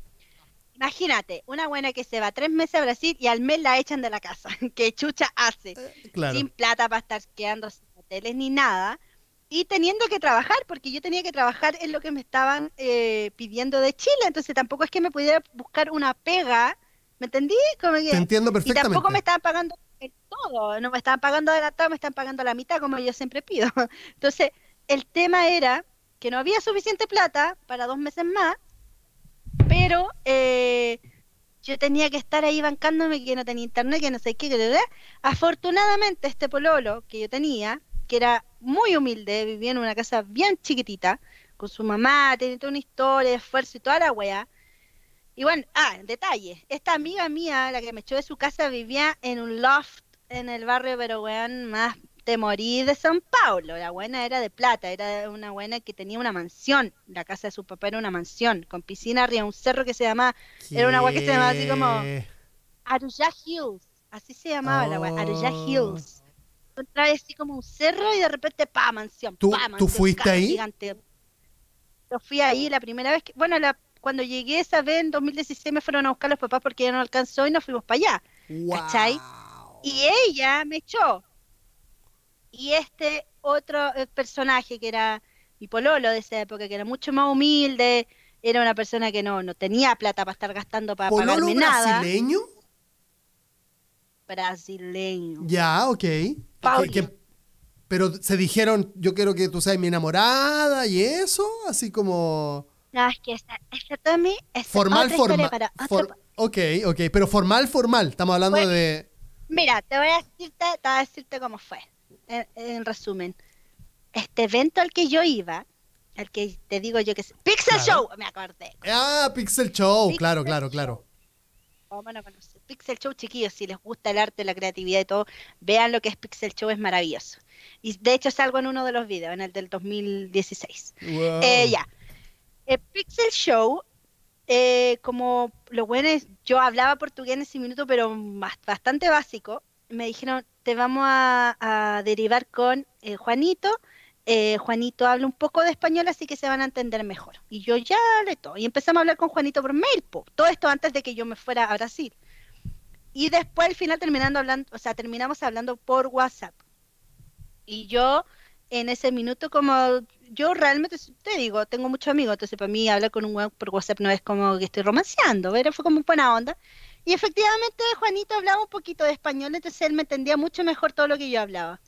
imagínate, una buena que se va tres meses a Brasil y al mes la echan de la casa. ¿Qué chucha hace? Eh, sin plata para estar quedándose hoteles ni nada, y teniendo que trabajar, porque yo tenía que trabajar en lo que me estaban eh, pidiendo de Chile, entonces tampoco es que me pudiera buscar una pega, ¿me entendí? Como que, Te entiendo perfectamente. Y tampoco me estaban pagando todo, no me estaban pagando adelantado, me están pagando la mitad como yo siempre pido. Entonces, el tema era que no había suficiente plata para dos meses más, pero eh, yo tenía que estar ahí bancándome que no tenía internet, que no sé qué, que afortunadamente este pololo que yo tenía, que era muy humilde, vivía en una casa bien chiquitita, con su mamá, tenía toda una historia esfuerzo y toda la weá. Y bueno, ah, detalle, esta amiga mía, la que me echó de su casa, vivía en un loft en el barrio, pero weón, más te morí de San Paulo. La buena era de plata, era una buena que tenía una mansión. La casa de su papá era una mansión, con piscina arriba, un cerro que se llamaba, era una agua que se llamaba así como Aruya Hills, así se llamaba la agua, Aruya oh. Hills. Otra vez así como un cerro y de repente, pa, mansión, ¿Tú, pa, mansión, ¿tú fuiste ahí? Gigante. Yo fui ahí la primera vez que, bueno, la, cuando llegué esa vez en 2016 me fueron a buscar los papás porque ya no alcanzó y nos fuimos para allá. ¿Cachai? Y ella me echó y este otro eh, personaje que era mi pololo de esa época, que era mucho más humilde, era una persona que no, no tenía plata para estar gastando para pagarme nada. brasileño? Brasileño. Ya, ok. pero se dijeron, yo quiero que tú seas mi enamorada y eso, así como... No, es que esta, esta Tommy es formal, formal. ok, ok, pero formal, formal. Estamos hablando de... Mira, te voy a decirte, te voy a decirte cómo fue en, resumen, este evento al que yo iba, al que te digo yo que es Pixel Show, me acordé. Ah, Pixel Show, claro, claro, claro. Pixel Show, chiquillos, si les gusta el arte, la creatividad y todo, vean lo que es Pixel Show, es maravilloso. Y de hecho salgo en uno de los videos, en el del 2016. Eh, ya. El Pixel Show, eh, como lo bueno es, yo hablaba portugués en ese minuto, pero bastante básico, me dijeron, te vamos a, derivar con eh, Juanito. Eh, Juanito habla un poco de español, así que se van a entender mejor. Y yo ya le todo. Y empezamos a hablar con Juanito por mail, todo esto antes de que yo me fuera a Brasil. Y después al final terminando hablando, o sea, terminamos hablando por WhatsApp. Y yo en ese minuto como yo realmente te digo, tengo muchos amigos, entonces para mí hablar con un web por WhatsApp no es como que estoy romanceando, pero fue como buena onda. Y efectivamente Juanito hablaba un poquito de español, entonces él me entendía mucho mejor todo lo que yo hablaba.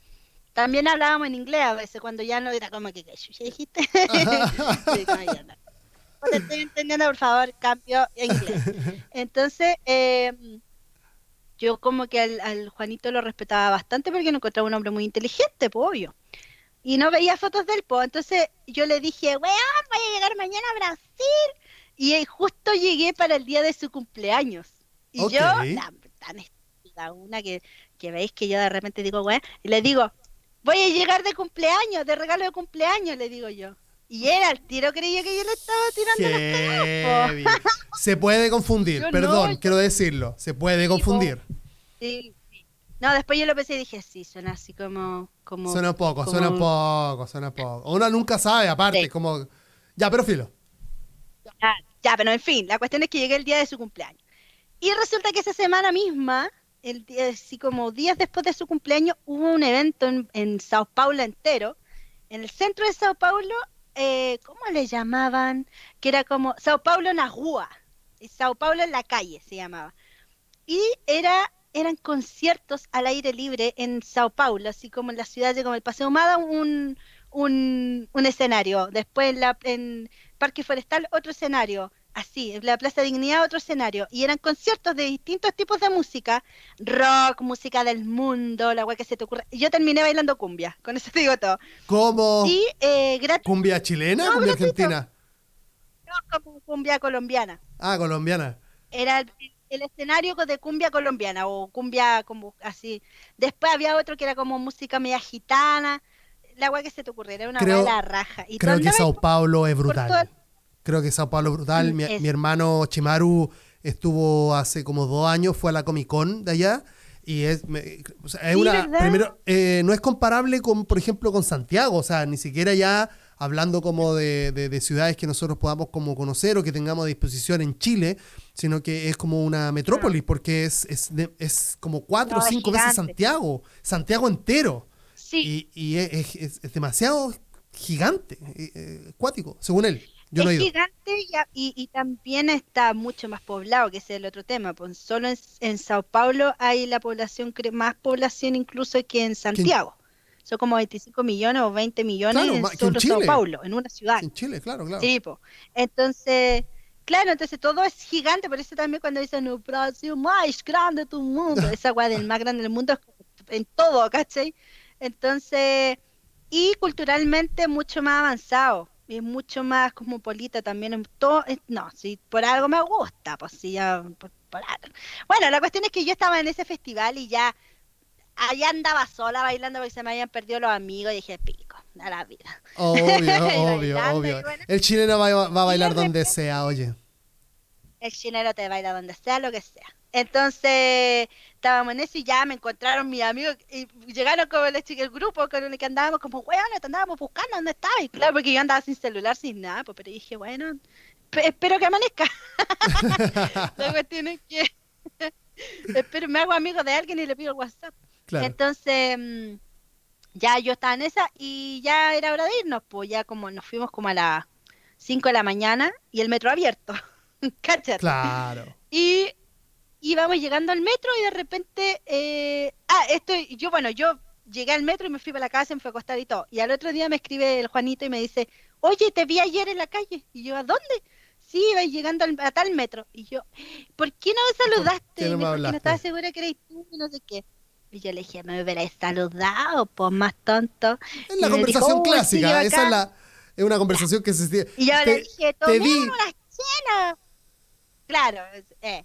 También hablábamos en inglés a veces, cuando ya no era como que, ¿qué dijiste? te estoy entendiendo, por favor, cambio en inglés. Entonces, eh, yo como que al, Juanito lo respetaba bastante porque no encontraba un hombre muy inteligente, pues obvio. Y no veía fotos del po. Entonces yo le dije, weón, voy a llegar mañana a Brasil. Y justo llegué para el día de su cumpleaños. Y yo, tan estúpida, una que, que veis que yo de repente digo, güey, y le digo, voy a llegar de cumpleaños, de regalo de cumpleaños, le digo yo. Y era el tiro creía que yo le estaba tirando las Se puede confundir, perdón, quiero decirlo, se puede confundir. Sí, No, después yo lo pensé y dije, sí, suena así como... como suena poco, suena poco, suena poco. Uno nunca sabe, aparte, como... Ya, pero filo. ya, pero en fin, la cuestión es que llegué el día de su cumpleaños. Y resulta que esa semana misma, el día, así como días después de su cumpleaños, hubo un evento en, Sao Paulo entero, en el centro de Sao Paulo, eh, ¿cómo le llamaban? Que era como Sao Paulo en Agua, Sao Paulo en la calle se llamaba. Y era eran conciertos al aire libre en Sao Paulo, así como en la ciudad de como el Paseo Mada, un, un, un escenario. Después en, la, en Parque Forestal, otro escenario así, la Plaza Dignidad, otro escenario, y eran conciertos de distintos tipos de música, rock, música del mundo, la guay que se te ocurra. Yo terminé bailando cumbia, con eso te digo todo. ¿Cómo? Y, eh, ¿Cumbia chilena o cumbia argentina? No, como cumbia colombiana. Ah, colombiana. Era el, escenario de cumbia colombiana, o cumbia como así. Después había otro que era como música media gitana, la guay que se te ocurriera, era una creo, raja. Y creo que Sao Paulo es brutal. Creo que Sao Paulo brutal. Mi, hermano Chimaru estuvo hace como dos años, fue a la Comic Con de allá. Y es, es una. Primero, eh, no es comparable con, por ejemplo, con Santiago. O sea, ni siquiera ya hablando como de, ciudades que nosotros podamos como conocer o que tengamos a disposición en Chile, sino que es como una metrópolis, porque es, es, es como cuatro o cinco veces Santiago, Santiago entero. Sí. Y, y es, es- es demasiado gigante, eh, eh, acuático, según él. Yo no he es ido. gigante y, y, y también está mucho más poblado, que ese es el otro tema. Pues solo en, en Sao Paulo hay la población, más población incluso que en Santiago. Son como 25 millones o 20 millones Claro, en solo Sao. Paulo, en una ciudad. En Chile, claro, claro. Sí, po. Entonces, claro, entonces todo es gigante, por eso también cuando dicen el Brasil más grande del mundo, esa weá del más grande del mundo es en todo, ¿cachai? Entonces, y culturalmente mucho más avanzado, y es mucho más cosmopolita también en todo, es- no, si por algo me gusta, pues sí, ya, por, por algo. Bueno, la cuestión es que yo estaba en ese festival y ya allá andaba sola bailando porque se me habían perdido los amigos y dije, pico, a la vida. Obvio, obvio, obvio. bueno. El chileno va, va a bailar donde sea, oye. el chinero te baila donde sea, lo que sea. Entonces, estábamos en eso y ya me encontraron mis amigos y llegaron como el, el grupo con el que andábamos como, weón, te andábamos buscando, ¿dónde estabas? Y claro, porque yo andaba sin celular, sin nada, pues, pero dije, bueno, pe- espero que amanezca. La cuestión es que espero, me hago amigo de alguien y le pido el WhatsApp. Claro. Entonces, mm, ya yo estaba en esa y ya era hora de irnos, pues ya como nos fuimos como a las 5 de la mañana y el metro abierto. ¿Cachai? Claro. Y íbamos llegando al metro y de repente, eh, ah, esto, yo, bueno, yo llegué al metro y me fui para la casa y me fui a acostar y todo. Y al otro día me escribe el Juanito y me dice, oye, te vi ayer en la calle. Y yo, ¿a dónde? Sí, iba llegando al- a tal metro. Y yo, ¿por qué no me saludaste? qué no Y me dijo hablaste? no estaba segura que erais tú y no sé qué. Y yo le dije, me hubierais saludado, pues más tonto. Es la dijo, conversación "Oh, sí, clásica. Esa acá". es la es una conversación que se Y yo le te, dije, te vi. tomémonos unas chelas. Claro, eh.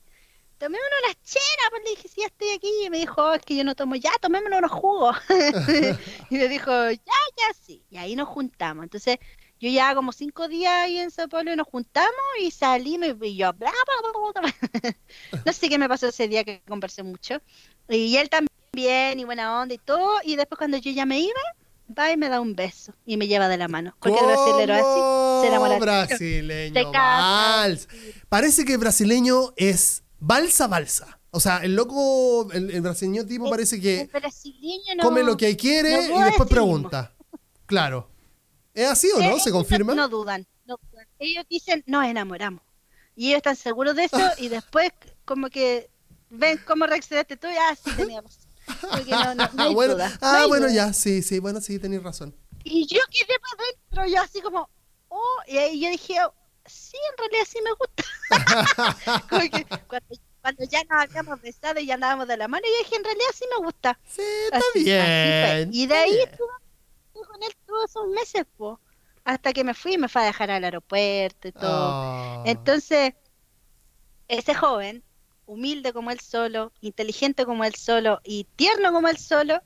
Tomémonos unas chelas, pues le dije, sí, ya estoy aquí. Y me dijo, "Oh, es que yo no tomo, ya, tomémonos unos jugos. y me dijo, ya, ya, sí. Y ahí nos juntamos. Entonces, yo ya como cinco días ahí en Sao Paulo y nos juntamos y salí me- y yo, bla. no sé qué me pasó ese día que conversé mucho. Y él también, y buena onda y todo. Y después cuando yo ya me iba, va y me da un beso y me lleva de la mano. Porque el brasilero así se enamora. ¿Cómo brasileño vals. Parece que el brasileño es balsa balsa. O sea, el loco, el, el brasileño tipo El- parece que no- come lo que quiere no y después pregunta. Claro. ¿Es así o Eh, no? ellos ¿Se confirma? No dudan, no dudan. Ellos dicen, nos enamoramos. Y ellos están seguros de eso y después como que ven cómo reaccionaste tú y ah, sí, tenía razón. Porque no, no- no hay bueno, duda, no ah, hay bueno, duda. ya, sí, sí, bueno, sí, tenéis razón. Y yo quedé para adentro, yo así como, oh, y ahí yo dije, sí, en realidad sí me gusta. Como que cuando, cuando ya nos habíamos besado y ya andábamos de la mano, yo dije, en realidad sí me gusta. Sí, está Así- así fue. bien. Y de ahí estuve con él todos esos meses, po. Hasta que me fui y me fue a dejar al aeropuerto y todo. Ah. Entonces, ese joven, humilde como él solo, inteligente como él solo y tierno como él solo,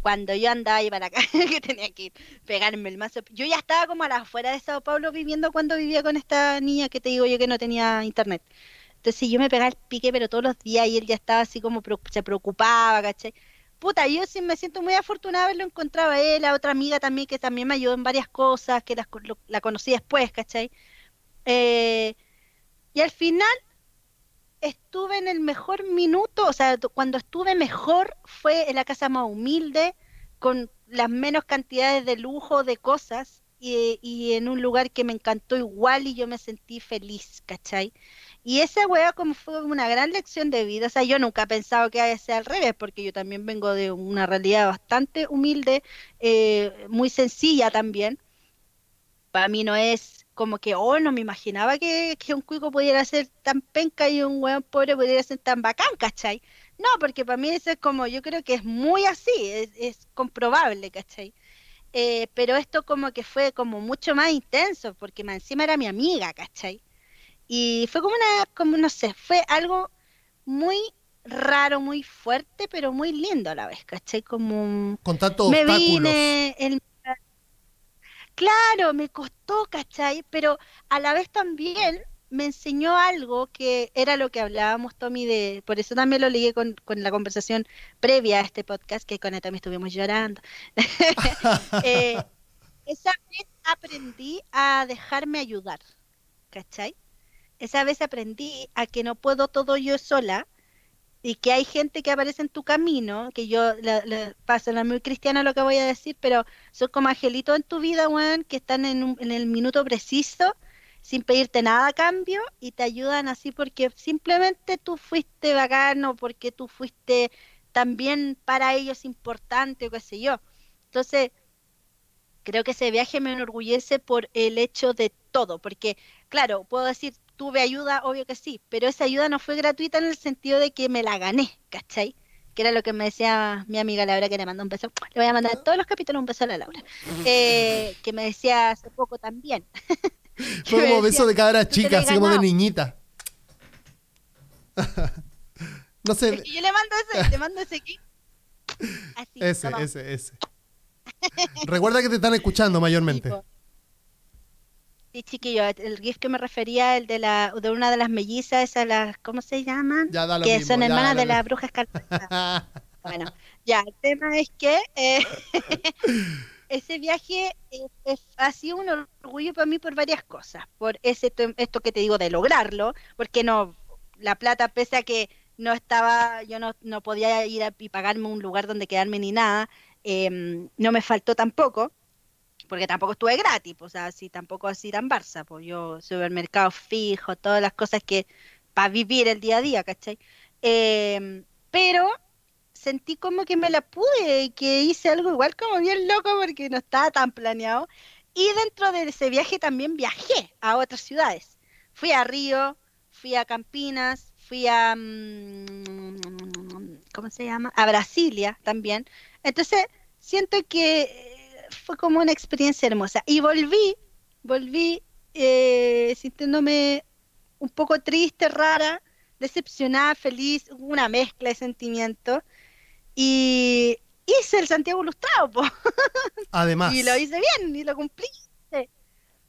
cuando yo andaba ahí para acá, que tenía que ir, pegarme el mazo. Yo ya estaba como a las afueras de Sao Paulo viviendo cuando vivía con esta niña que te digo yo que no tenía internet. Entonces yo me pegaba el pique, pero todos los días y él ya estaba así como se preocupaba, ¿cachai? Puta, yo sí me siento muy afortunada haberlo encontrado a él, a otra amiga también que también me ayudó en varias cosas, que las lo- la conocí después, ¿cachai? Eh, y al final estuve en el mejor minuto, o sea, cuando estuve mejor fue en la casa más humilde, con las menos cantidades de lujo de cosas y, y en un lugar que me encantó igual y yo me sentí feliz, ¿cachai? Y esa weá como fue una gran lección de vida, o sea, yo nunca he pensado que sido al revés, porque yo también vengo de una realidad bastante humilde, eh, muy sencilla también. Para mí no es como que, oh, no me imaginaba que, que un cuico pudiera ser tan penca y un weón pobre pudiera ser tan bacán, ¿cachai? No, porque para mí eso es como, yo creo que es muy así, es, es comprobable, ¿cachai? Eh, pero esto como que fue como mucho más intenso, porque más encima era mi amiga, ¿cachai? Y fue como una, como no sé, fue algo muy raro, muy fuerte, pero muy lindo a la vez, ¿cachai? Como Con tantos me obstáculos. vine, el- claro, me costó, ¿cachai? Pero a la vez también me enseñó algo que era lo que hablábamos, Tommy, de, por eso también lo ligué con, con la conversación previa a este podcast, que con también estuvimos llorando. Eh, esa vez aprendí a dejarme ayudar, ¿cachai? Esa vez aprendí a que no puedo todo yo sola y que hay gente que aparece en tu camino, que yo le, paso, la muy cristiana lo que voy a decir, pero son como angelitos en tu vida, weón, que están en, en el minuto preciso, sin pedirte nada a cambio, y te ayudan así porque simplemente tú fuiste bacano, porque tú fuiste también para ellos importante o qué sé yo. Entonces, creo que ese viaje me enorgullece por el hecho de todo, porque, claro, puedo decir, tuve ayuda, obvio que sí, pero esa ayuda no fue gratuita en el sentido de que me la gané, ¿cachai? Que era lo que me decía mi amiga Laura, que le manda un beso. Le voy a mandar todos los capítulos un beso a la Laura. Eh, que me decía hace poco también. Fue como beso de cabra chica, así como de niñita. no sé. Yo le mando ese, le mando ese aquí. Así, ese, ese, ese. Recuerda que te están escuchando mayormente. Sí, chiquillo, el GIF que me refería, el de la de una de las mellizas, esas las, ¿cómo se llaman? que son hermanas de la bruja escarlata. bueno, ya, el tema es que eh, ese viaje ha sido un orgullo para mí por varias cosas. Por ese esto que te digo de lograrlo, porque no, la plata, pese a que no estaba, yo no, no podía ir a, y pagarme un lugar donde quedarme ni nada, em, no me faltó tampoco porque tampoco estuve gratis, pues, o sea, así tampoco así tan Barça, pues yo supermercado fijo, todas las cosas que para vivir el día a día, ¿cachai? Em, pero sentí como que me la pude y que hice algo igual como bien loco porque no estaba tan planeado. Y dentro de ese viaje también viajé a otras ciudades. Fui a Río, fui a Campinas, fui a... Mm, ¿Cómo se llama? A Brasilia también. Entonces, siento que fue como una experiencia hermosa. Y volví, volví eh, sintiéndome un poco triste, rara, decepcionada, feliz, una mezcla de sentimientos. Y hice el Santiago Ilustrado, Además. y lo hice bien, y lo cumplí.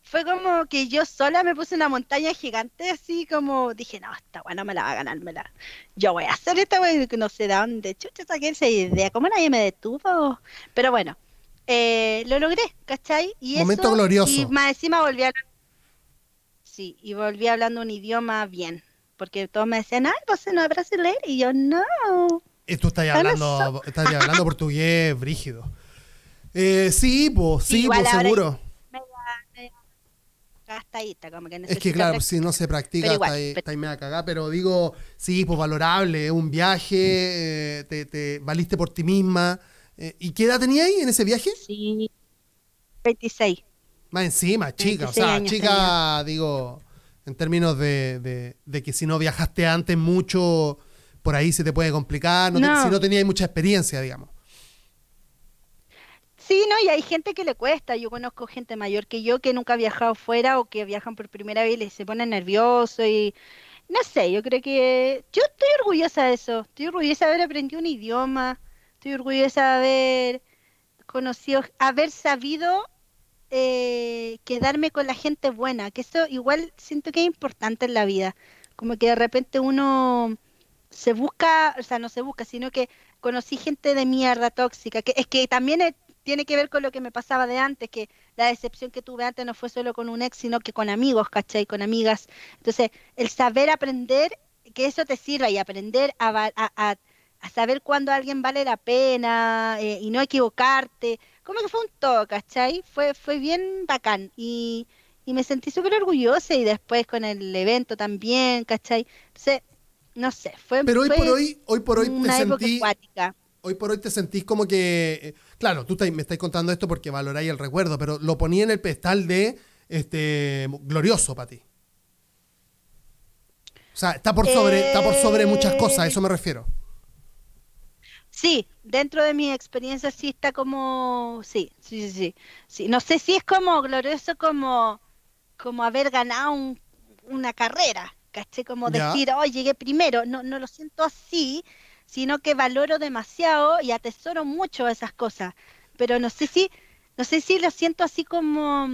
Fue como que yo sola me puse una montaña gigante, así como dije, no, esta weá no me la va a ganar, me la... yo voy a hacer esta weá, no sé de dónde chucha saqué esa idea, ¿cómo nadie me detuvo? Pero bueno, eh, lo logré, ¿cachai? Y Momento glorioso. Y más encima volví a Sí, y volví hablando un idioma bien. Porque todos me decían, ay, vos no hablas leer. Y yo, no. Y tú estás hablando, estás hablando portugués brígido. Eh, sí, pues, sí, pues, seguro. como que es que claro, si no se practica, está, ahí, está ahí me va a cagar, pero digo, sí, pues valorable, un viaje, eh, te, te valiste por ti misma, eh, ¿Y qué edad tenía ahí en ese viaje? Sí, 26. Más encima, chica, o sea, chica, digo, en términos de, que si no viajaste antes mucho, por ahí se te puede complicar, si no tenías mucha experiencia, digamos. Sí, no, y hay gente que le cuesta. Yo conozco gente mayor que yo que nunca ha viajado fuera o que viajan por primera vez y se ponen nerviosos y no sé, yo creo que yo estoy orgullosa de eso. Estoy orgullosa de haber aprendido un idioma, Estoy orgullosa de haber conocido, haber sabido eh, quedarme con la gente buena, que eso igual siento que es importante en la vida. Como que de repente uno se busca, o sea, no se busca, sino que conocí gente de mierda tóxica, que es que también tiene que ver con lo que me pasaba de antes, que la decepción que tuve antes no fue solo con un ex, sino que con amigos, ¿cachai? Con amigas. Entonces, el saber aprender, que eso te sirva y aprender a, a a saber cuándo alguien vale la pena eh, y no equivocarte. Como que fue un todo, ¿cachai? Fue, fue bien bacán y, y me sentí súper orgullosa y después con el evento también, ¿cachai? Entonces, no sé, fue Pero hoy por hoy, hoy por hoy te sentí, Hoy por hoy te sentís como que, eh, claro, tú me estás contando esto porque valoráis el recuerdo, pero lo ponía en el pedestal de este glorioso para ti. O sea, está por sobre, está por sobre muchas cosas, a eso me refiero. Sí, dentro de mi experiencia sí está como, sí, sí, sí, sí. No sé si es como glorioso como, como haber ganado una carrera, ¿caché? Como decir, oh, llegué primero. No, no lo siento así, sino que valoro demasiado y atesoro mucho esas cosas. Pero no sé si, no sé si lo siento así como,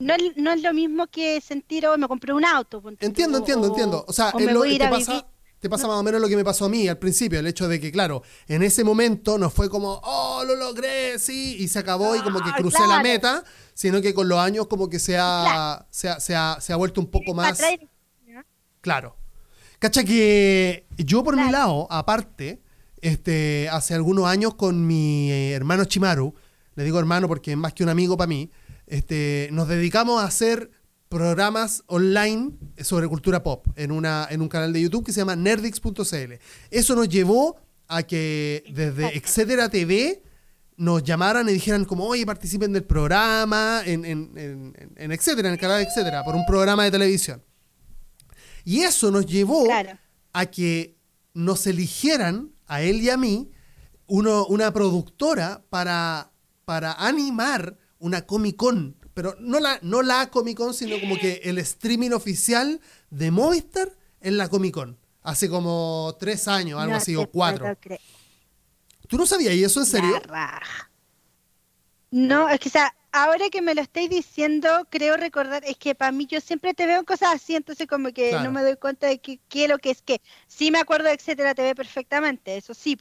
no, no es lo mismo que sentir, oh, me compré un auto. Entiendo, entiendo, entiendo. O sea, es lo que te pasa te pasa más o menos lo que me pasó a mí al principio, el hecho de que, claro, en ese momento no fue como, oh, lo logré, sí, y se acabó y como que ah, crucé la meta, sino que con los años como que se ha, se ha, se ha, vuelto un poco más... Claro. Cacha que yo por mi lado, aparte, este, hace algunos años con mi eh, hermano Chimaru, le digo hermano porque es más que un amigo para mí, este, nos dedicamos a hacer programas online sobre cultura pop en, una, en un canal de YouTube que se llama nerdix.cl. Eso nos llevó a que desde Etcétera TV nos llamaran y dijeran como, oye, participen del programa, en, en, en, Etcétera, en el canal Etcétera, por un programa de televisión. Y eso nos llevó a que nos eligieran, a él y a mí, uno, una productora para, para animar una Comic Con. Pero no la, no la Comic Con, sino como que el streaming oficial de Movistar en la Comic Con. Hace como tres años, algo así, o cuatro. ¿Tú no sabías eso en serio? No, es que, o sea, ahora que me lo estáis diciendo, creo recordar, es que para mí yo siempre te veo en cosas así, entonces como que no me doy cuenta de qué, es lo que es que. Sí me acuerdo de Etcétera TV perfectamente, eso sí,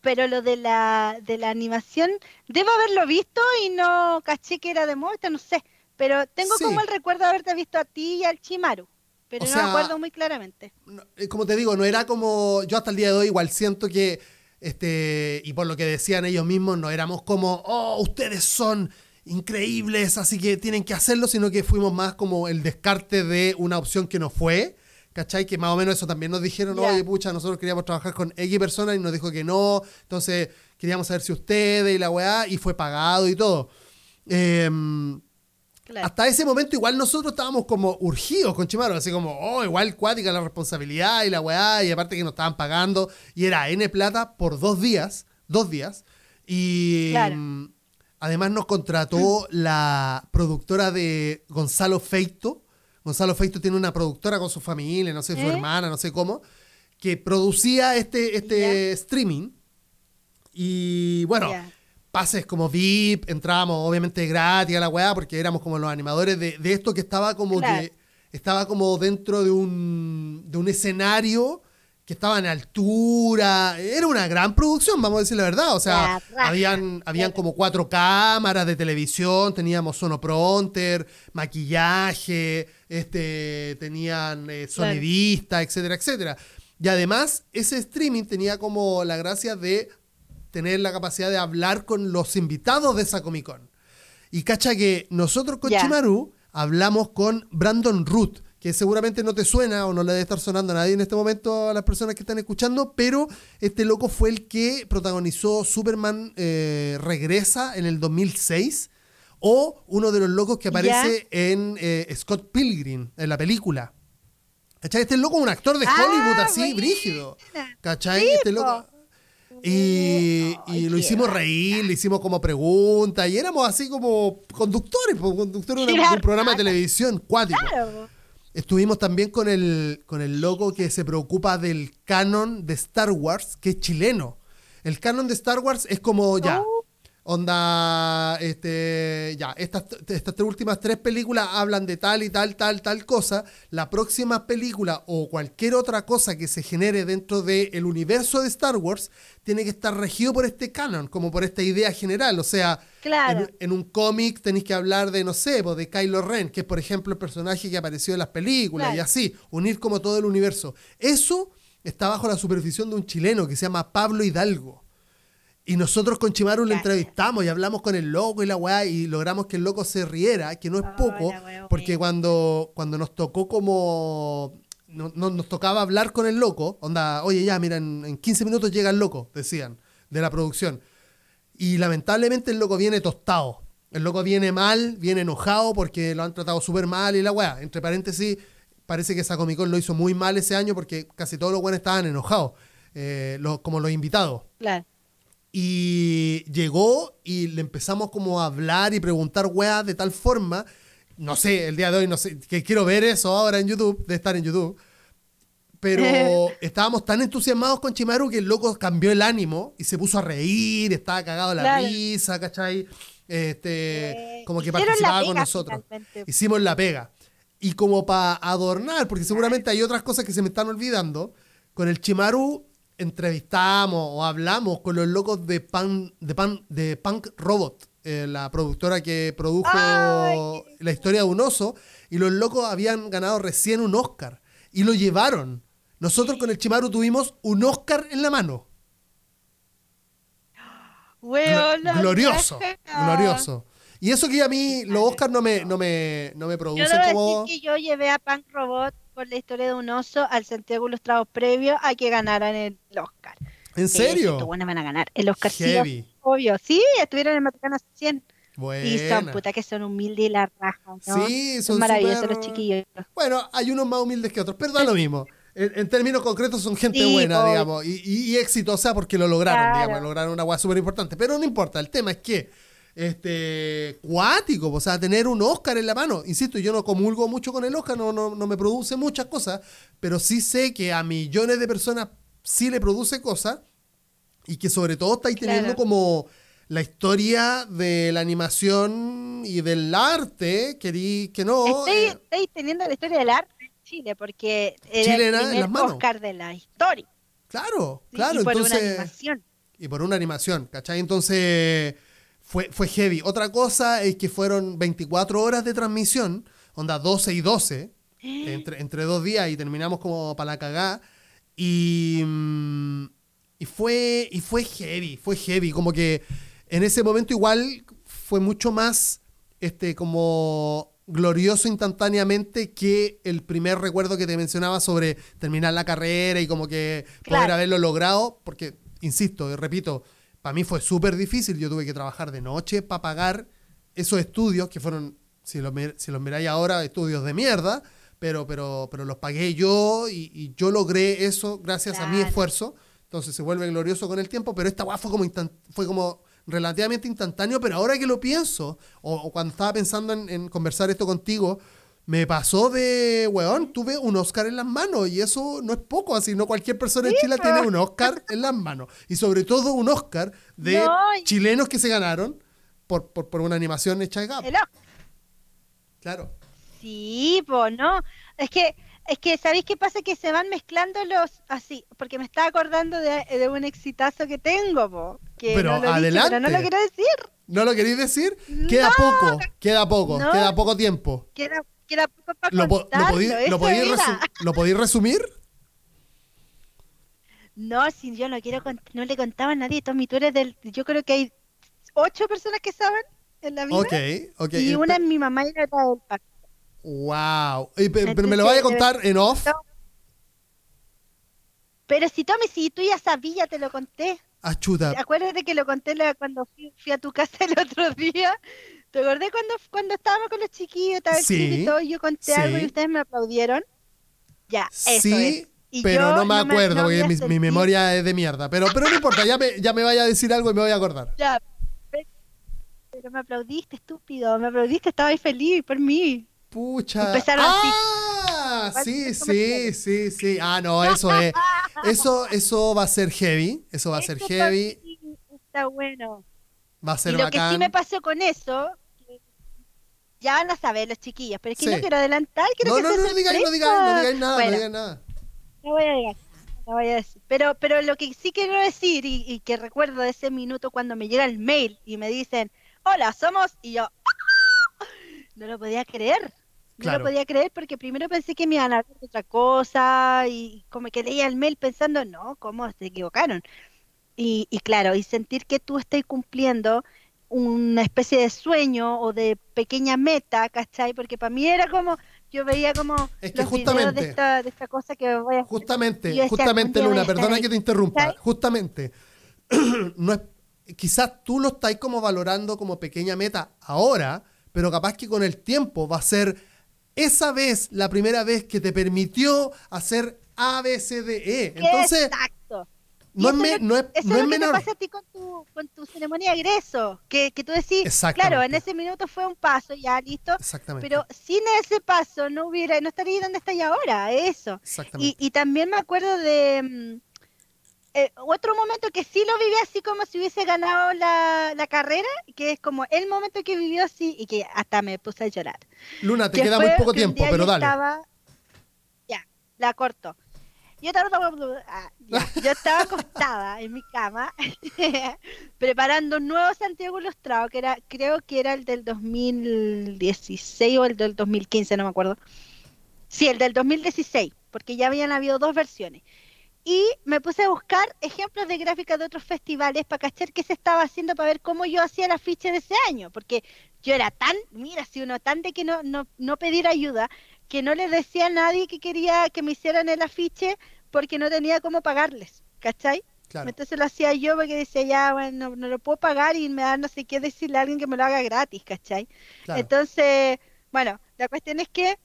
pero lo de la, de la animación, debo haberlo visto y no caché que era de Movistar, no sé, pero tengo como el recuerdo de haberte visto a ti y al Chimaru. Pero no me acuerdo muy claramente. Eh, como te digo, no era como. Yo hasta el día de hoy igual siento que. Este, y por lo que decían ellos mismos, no éramos como, oh, ustedes son increíbles, así que tienen que hacerlo, sino que fuimos más como el descarte de una opción que no fue. ¿Cachai? Que más o menos eso también nos dijeron, oye, pucha, nosotros queríamos trabajar con X personas y nos dijo que no, entonces queríamos saber si ustedes y la weá, y fue pagado y todo. Eh, hasta ese momento igual nosotros estábamos como urgidos con Chimaru, así como, oh, igual cuática la responsabilidad y la weá, y aparte que nos estaban pagando, y era N plata por dos días, dos días, y mm, además nos contrató la productora de Gonzalo Feito, Gonzalo Feito tiene una productora con su familia, no sé, su ¿Eh? hermana, no sé cómo, que producía este, este streaming, y bueno pases como VIP, entrábamos obviamente gratis a la weá, porque éramos como los animadores de, esto que estaba como que estaba como dentro de un, de un escenario que estaba en altura. Era una gran producción, vamos a decir la verdad. O sea, habían, habían como cuatro cámaras de televisión, teníamos sonopronter, maquillaje, este, tenían eh, sonidista, etcétera, etcétera. Y además, ese streaming tenía como la gracia de tener la capacidad de hablar con los invitados de esa Comic Con. Y cacha que nosotros con Chimaru hablamos con Brandon Root, que seguramente no te suena o no le debe estar sonando a nadie en este momento a las personas que están escuchando, pero este loco fue el que protagonizó Superman eh, Regresa en el 2006 o uno de los locos que aparece en eh, Scott Pilgrim, en la película. ¿Cachai? Este loco es un actor de ah, Hollywood así, brígido. ¿Cachai? Este loco y, lo hicimos reír, le hicimos como preguntas y éramos así como conductores, conductores de un, programa de televisión cuático. Estuvimos también con el, con el loco que se preocupa del canon de Star Wars, que es chileno. El canon de Star Wars es como ya. Oh. Onda, este, ya, estas, estas últimas tres películas hablan de tal y tal, tal, tal cosa. La próxima película o cualquier otra cosa que se genere dentro del universo de Star Wars tiene que estar regido por este canon, como por esta idea general. O sea, en, un cómic tenéis que hablar de, no sé, de Kylo Ren, que es, por ejemplo, el personaje que apareció en las películas, y así, unir como todo el universo. Eso está bajo la supervisión de un chileno que se llama Pablo Hidalgo. Y nosotros con Chimaru le entrevistamos y hablamos con el loco y la weá y logramos que el loco se riera, que no es poco, porque cuando, cuando nos tocó como... No, nos tocaba hablar con el loco, onda, oye ya, mira, en, 15 minutos llega el loco, decían, de la producción. Y lamentablemente el loco viene tostado. El loco viene mal, viene enojado porque lo han tratado súper mal y la weá. Entre paréntesis, parece que esa Comic Con lo hizo muy mal ese año porque casi todos los buenos estaban enojados, eh, como los invitados. Claro. Y llegó y le empezamos como a hablar y preguntar weas de tal forma. No sé, el día de hoy, no sé, que quiero ver eso ahora en YouTube, de estar en YouTube. Pero estábamos tan entusiasmados con Chimaru que el loco cambió el ánimo y se puso a reír, estaba cagado la risa, ¿cachai? Este, eh, como que participaba con nosotros. Hicimos la pega. Y como para adornar, porque seguramente hay otras cosas que se me están olvidando, con el Chimaru entrevistamos o hablamos con los locos de, Pan, de, Pan, de Punk Robot, eh, la productora que produjo la historia de un oso, y los locos habían ganado recién un Oscar y lo llevaron. nosotros con el Chimaru tuvimos un Oscar en la mano. glorioso, glorioso. Y eso que a mí los Oscars no me, no me, no me producen yo como... Decir que yo llevé a Punk Robot por la historia de un oso al Santiago Ilustrado previo a que ganaran el Oscar. ¿En serio? bueno, van a ganar. El Oscar sí, obvio. Sí, estuvieron en Matacana 100. Y son puta que son humildes y la raja, ¿no? Sí, son, maravillosos los chiquillos. Bueno, hay unos más humildes que otros, pero da lo mismo. En, términos concretos son gente buena, digamos, y, exitosa porque lo lograron, digamos, lograron una guay súper importante. Pero no importa, el tema es que este cuático, o sea, tener un Oscar en la mano. Insisto, yo no comulgo mucho con el Oscar, no, no, no me produce muchas cosas, pero sí sé que a millones de personas sí le produce cosas y que sobre todo estáis teniendo como la historia de la animación y del arte, querí que no. Eh, estáis teniendo la historia del arte Chile, porque era el primer Oscar de la historia. Claro, claro. y por una animación. Y por una animación, ¿cachai? Entonces fue, fue heavy. Otra cosa es que fueron 24 horas de transmisión, onda 12 y 12, entre, entre dos días y terminamos como para la cagá. Y, mm, y, fue, y fue heavy, fue heavy. Como que en ese momento igual fue mucho más este, como glorioso instantáneamente que el primer recuerdo que te mencionaba sobre terminar la carrera y como que poder haberlo logrado, porque, insisto, y repito, para mí fue súper difícil, yo tuve que trabajar de noche para pagar esos estudios que fueron, si los, si los miráis ahora, estudios de mierda, pero, pero, pero los pagué yo y, yo logré eso gracias a mi esfuerzo, entonces se vuelve glorioso con el tiempo, pero esta guay fue como, fue como relativamente instantáneo, pero ahora que lo pienso, o, cuando estaba pensando en, conversar esto contigo, me pasó de, weón, tuve un Oscar en las manos y eso no es poco, así no cualquier persona en Chile tiene un Oscar en las manos. Y sobre todo un Oscar de chilenos que se ganaron por, por, una animación hecha de Gap. Claro. Sí, pues no. Es que es que, ¿sabéis qué pasa? Que se van mezclando los así, porque me estaba acordando de, un exitazo que tengo, po, que pero no adelante. pero no lo quiero decir. ¿No lo queréis decir? Queda poco, queda poco, queda poco tiempo. Queda, poco para ¿Lo, ¿lo, podéis resumir? No, si yo no quiero no le contaba a nadie, Tommy, tú eres del, yo creo que hay ocho personas que saben en la vida. Ok, ok. Y una es mi mamá y la otra del Wow. Pero me lo vaya a contar en off. Pero si Tommy, si tú ya sabías, te lo conté. Achuda. Ah, Acuérdate que lo conté cuando fui, a tu casa el otro día. ¿Te acordé cuando, cuando estábamos con los chiquillos, estaba sí, y todo, y yo conté algo y ustedes me aplaudieron? Ya, eso sí, pero no me acuerdo, porque mi, memoria es de mierda. Pero, pero no importa, ya me, ya me vaya a decir algo y me voy a acordar. Ya, pero me aplaudiste, estúpido, me aplaudiste, estaba ahí feliz por mí. Pucha. ah, sí, sí, sí, sí. Ah, no, eso es. Eso, eso va a ser heavy. Eso va a ser heavy. Está bueno. Va a ser y lo que sí me pasó con eso, ya van a saber los chiquillos, pero es que no quiero adelantar. no, no, no, no digáis, no digáis, no digáis nada, no digáis nada. No voy a decir, no voy a decir. Pero, pero lo que sí quiero decir y, y que recuerdo de ese minuto cuando me llega el mail y me dicen, hola, somos, y yo, no lo podía creer. No lo podía creer porque primero pensé que me iban a hacer otra cosa y como que leía el mail pensando, no, ¿cómo se equivocaron? Y, y claro, y sentir que tú estás cumpliendo una especie de sueño o de pequeña meta, ¿cachai? Porque para mí era como, yo veía como es que justamente, de esta, de esta cosa que voy a Justamente, justamente Luna, perdona que te interrumpa, justamente, no es, quizás tú lo estás como valorando como pequeña meta ahora, pero capaz que con el tiempo va a ser esa vez, la primera vez que te permitió hacer A, B, C, D, E. Entonces, Exacto. No es, no es, eso es, lo que te pasa a ti con tu, con tu ceremonia de egreso, que, que tú decís, claro, en ese minuto fue un paso, ya listo, Exactamente. pero sin ese paso no hubiera, no estaría donde está ahora, eso. Y, y también me acuerdo de, mm, eh, otro momento que sí lo viví así como si hubiese ganado la, la, carrera, que es como el momento que vivió así y que hasta me puse a llorar. Luna, te queda muy poco tiempo, pero dale. ya, la corto. Yo estaba, ah, yo estaba acostada en mi cama preparando un nuevo Santiago Ilustrado, que era, creo que era el del 2016 o el del 2015, no me acuerdo. Sí, el del 2016, porque ya habían habido dos versiones. Y me puse a buscar ejemplos de gráficas de otros festivales para cachar qué se estaba haciendo para ver cómo yo hacía el afiche de ese año, porque yo era tan, mira, si uno tan de que no, no, no pedir ayuda, que no le decía a nadie que quería que me hicieran el afiche porque no tenía cómo pagarles, ¿cachai? Entonces lo hacía yo porque decía, ya, bueno, no, lo puedo pagar y me da no sé qué decirle a alguien que me lo haga gratis, ¿cachai? Entonces, bueno, la cuestión es que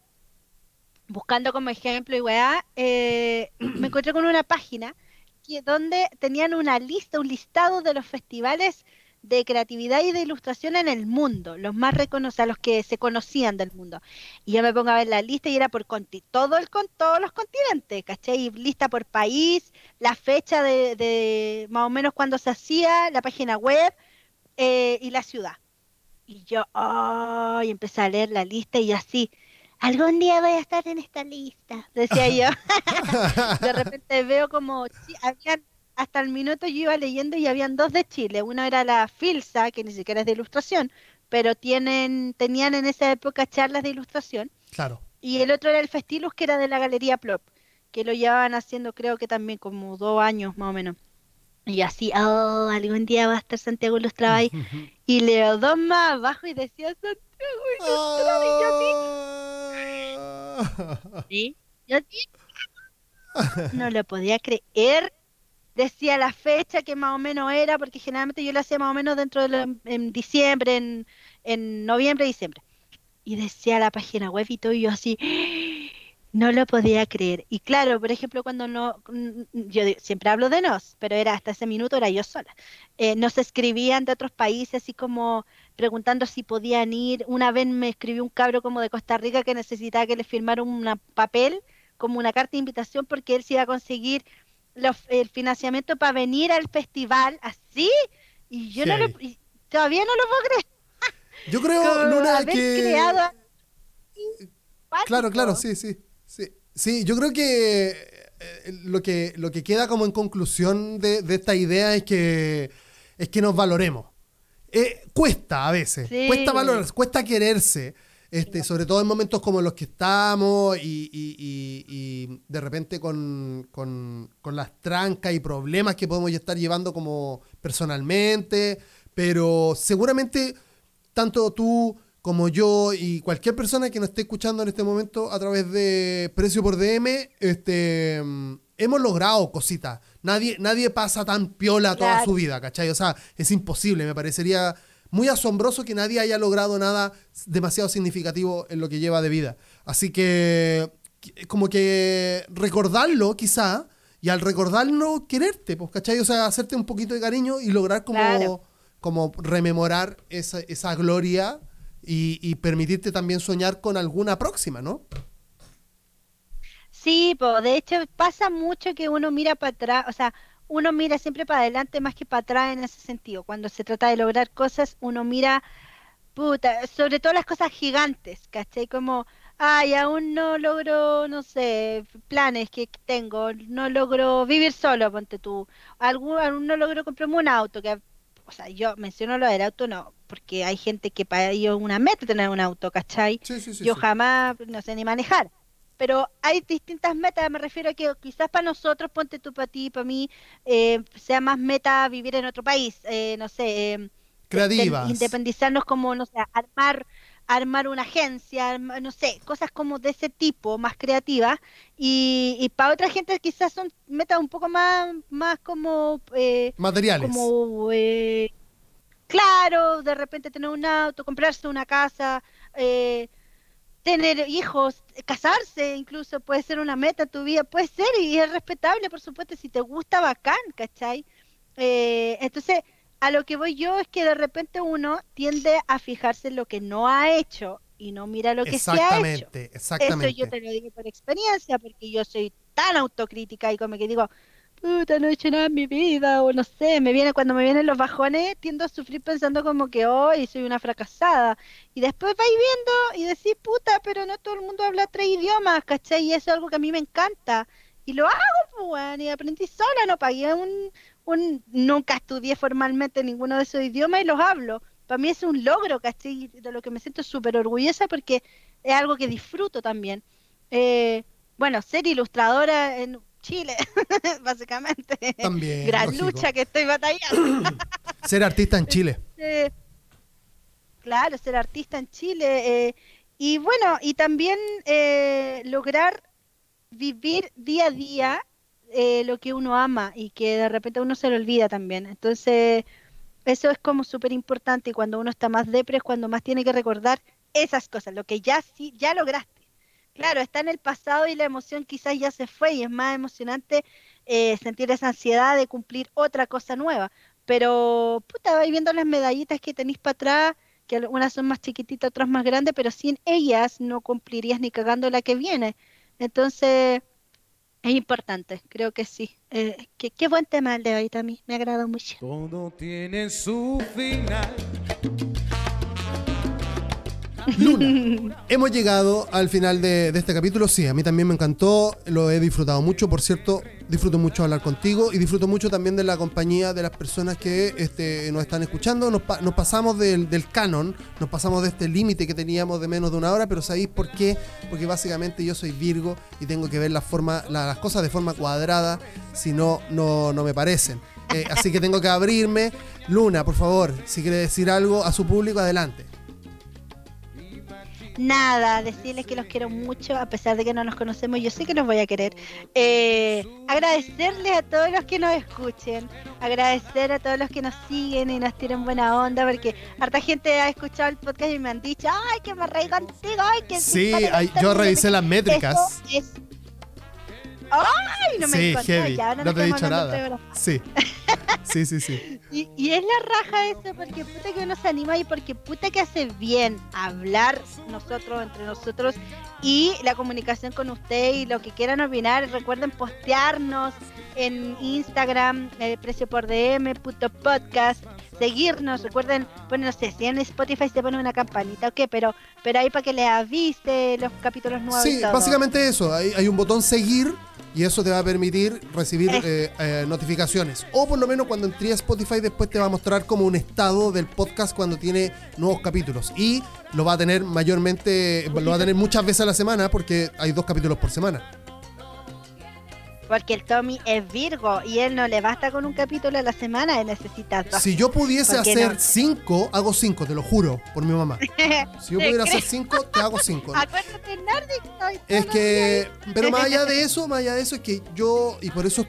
buscando como ejemplo y weá, eh, me encontré con una página que, donde tenían una lista, un listado de los festivales de creatividad y de ilustración en el mundo, los más reconocidos, los que se conocían del mundo. Y yo me pongo a ver la lista y era por conti todo el con todos los continentes, ¿cachai? lista por país, la fecha de, más o menos cuando se hacía, la página web eh, y la ciudad. Y yo, oh, y empecé a leer la lista y así, algún día voy a estar en esta lista, decía yo. de repente veo como habían hasta el minuto yo iba leyendo y habían dos de Chile. Una era la Filsa, que ni siquiera es de ilustración, pero tienen tenían en esa época charlas de ilustración. Claro. Y el otro era el Festilus, que era de la Galería Plop, que lo llevaban haciendo creo que también como dos años más o menos. Y así, oh, algún día va a estar Santiago Ilustrado ahí. y leo dos más abajo y decía Santiago Ilustrado. Y yo ¿Sí? Yo no lo podía creer. Decía la fecha que más o menos era, porque generalmente yo lo hacía más o menos dentro de en diciembre, en, en noviembre, diciembre. Y decía la página web y todo, y yo así, no lo podía creer. Y claro, por ejemplo, cuando no, yo siempre hablo de nos, pero era hasta ese minuto era yo sola. Eh, nos escribían de otros países, así como preguntando si podían ir. Una vez me escribió un cabro como de Costa Rica que necesitaba que le firmara un papel, como una carta de invitación, porque él se iba a conseguir el financiamiento para venir al festival, así. Y yo no lo, todavía no lo puedo creer. Yo creo, Luna, que... Claro, claro, sí, sí, sí. Sí, yo creo que eh, lo que, lo que queda como en conclusión de, de esta idea es que, es que nos valoremos. Eh, cuesta a veces, cuesta valorarse, cuesta quererse. Este, sobre todo en momentos como los que estamos y, de repente con, las trancas y problemas que podemos estar llevando como personalmente, pero seguramente tanto tú como yo y cualquier persona que nos esté escuchando en este momento a través de Precio por DM, este, hemos logrado cositas. Nadie, nadie pasa tan piola toda su vida, ¿cachai? O sea, es imposible, me parecería muy asombroso que nadie haya logrado nada demasiado significativo en lo que lleva de vida. Así que, como que recordarlo quizá, y al recordarlo, quererte, pues, ¿cachai? O sea, hacerte un poquito de cariño y lograr como, como rememorar esa, esa gloria y, y permitirte también soñar con alguna próxima, ¿no? Sí, pues de hecho pasa mucho que uno mira para atrás, o sea, uno mira siempre para adelante más que para atrás en ese sentido. Cuando se trata de lograr cosas, uno mira, puta, sobre todo las cosas gigantes, ¿cachai? Como, ay, aún no logro, no sé, planes que tengo, no logro vivir solo, ponte tú, algún, aún no logro comprarme un auto, que, o sea, yo menciono lo del auto, no, porque hay gente que para ellos una meta tener un auto, ¿cachai? yo jamás, no sé ni manejar pero hay distintas metas, me refiero a que quizás para nosotros, ponte tú para ti, para mí, eh, sea más meta vivir en otro país, eh, no sé, eh, creativas. independizarnos como, no sé, armar armar una agencia, no sé, cosas como de ese tipo, más creativas, y, y para otra gente quizás son metas un poco más, más como... Materiales. Como, claro, de repente tener un auto, comprarse una casa, eh, tener hijos, casarse incluso puede ser una meta en tu vida, puede ser y es respetable, por supuesto, si te gusta, bacán, ¿cachai? Eh, entonces, a lo que voy yo es que de repente uno tiende a fijarse en lo que no ha hecho y no mira lo que se ha hecho. Exactamente, Eso yo te lo digo por experiencia, porque yo soy tan autocrítica y como que digo, puta, no he hecho nada en mi vida, o no sé, me viene, cuando me vienen los bajones, tiendo a sufrir pensando como que hoy soy una fracasada. Y después vais viendo y decís, puta, pero no todo el mundo habla tres idiomas, ¿cachai? Y eso es algo que a mí me encanta. Y lo hago, pues, y aprendí sola, no pagué un, un, nunca estudié formalmente ninguno de esos idiomas y los hablo. Para mí es un logro, ¿cachai? De lo que me siento súper orgullosa porque es algo que disfruto también. eh, bueno, ser ilustradora en Chile, básicamente. También. Gran lógico. lucha que estoy batallando. Ser artista en Chile. Eh, claro, ser artista en Chile. eh, y bueno, y también eh, lograr vivir día a día eh, lo que uno ama y que de repente uno se lo olvida también. Entonces, eso es como súper importante y cuando uno está más depre es cuando más tiene que recordar esas cosas, lo que ya sí, ya lograste. Claro, está en el pasado y la emoción quizás ya se fue y es más emocionante eh, sentir esa ansiedad de cumplir otra cosa nueva. Pero, puta, vais viendo las medallitas que tenéis para atrás, que algunas son más chiquititas, otras más grandes, pero sin ellas no cumplirías ni cagando la que viene. Entonces, es importante, creo que sí. Eh, qué, buen tema el de hoy también, me ha agradado mucho. Tiene su final. Luna. Hemos llegado al final de, este capítulo. Sí, a mí también me encantó. Lo he disfrutado mucho. Por cierto, disfruto mucho hablar contigo y disfruto mucho también de la compañía de las personas que este, nos están escuchando. Nos, pa- nos pasamos del, canon, nos pasamos de este límite que teníamos de menos de una hora. Pero ¿sabéis por qué? Porque básicamente yo soy Virgo y tengo que ver la forma, la- las cosas de forma cuadrada. Si no, no, no me parecen. Eh, así que tengo que abrirme. Luna, por favor, si quiere decir algo a su público, adelante. Nada, decirles que los quiero mucho, a pesar de que no nos conocemos, yo sé que los voy a querer. Eh, agradecerles a todos los que nos escuchen, agradecer a todos los que nos siguen y nos tienen buena onda, porque harta gente ha escuchado el podcast y me han dicho, ay, que me reí contigo, ay, que Sí, ay, yo niña". revisé las métricas. Eso es... ¡Ay! No me sí, heavy. ya, no nos te he dicho nada. Sí. Sí, sí, sí. y, y es la raja eso, porque puta que uno se anima y porque puta que hace bien hablar nosotros, entre nosotros, y la comunicación con usted y lo que quieran opinar. Recuerden postearnos en Instagram, el precio por DM, puto podcast, seguirnos. Recuerden, bueno, no sé, si en Spotify se pone una campanita o qué, pero, pero ahí para que le avise los capítulos nuevos. y Sí, todo. básicamente eso. Hay, hay un botón seguir y eso te va a permitir recibir eh, eh, notificaciones. O por lo menos cuando entres a Spotify después te va a mostrar como un estado del podcast cuando tiene nuevos capítulos. Y lo va a tener mayormente, lo va a tener muchas veces a la semana porque hay dos capítulos por semana. Porque el Tommy es Virgo y él no le basta con un capítulo a la semana, él necesita dos. Si yo pudiese ¿Por qué hacer no? cinco, hago cinco, te lo juro, por mi mamá. Si yo pudiera hacer cinco, te hago cinco. Acuérdate, estoy Es que, pero más allá de eso, más allá de eso, es que yo, y por eso eh,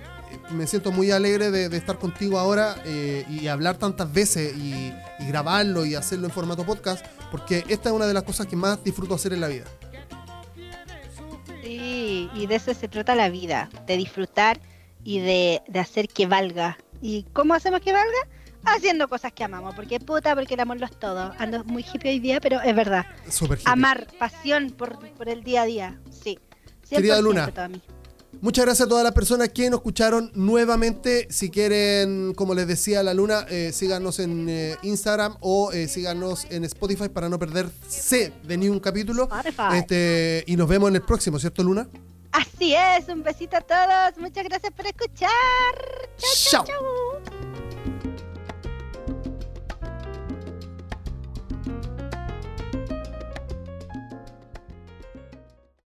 me siento muy alegre de, de estar contigo ahora eh, y hablar tantas veces y, y grabarlo y hacerlo en formato podcast, porque esta es una de las cosas que más disfruto hacer en la vida. Sí, y de eso se trata la vida, de disfrutar y de, de hacer que valga. ¿Y cómo hacemos que valga? Haciendo cosas que amamos, porque puta, porque el amor lo es todo. Ando muy hippie hoy día, pero es verdad. Hippie. Amar, pasión por, por el día a día, sí. Querida 100% Luna. Muchas gracias a todas las personas que nos escucharon nuevamente. Si quieren, como les decía la Luna, eh, síganos en eh, Instagram o eh, síganos en Spotify para no perderse de ni un capítulo. Spotify. Este, y nos vemos en el próximo, ¿cierto, Luna? Así es, un besito a todos. Muchas gracias por escuchar. Chau, chau, Chao. chau.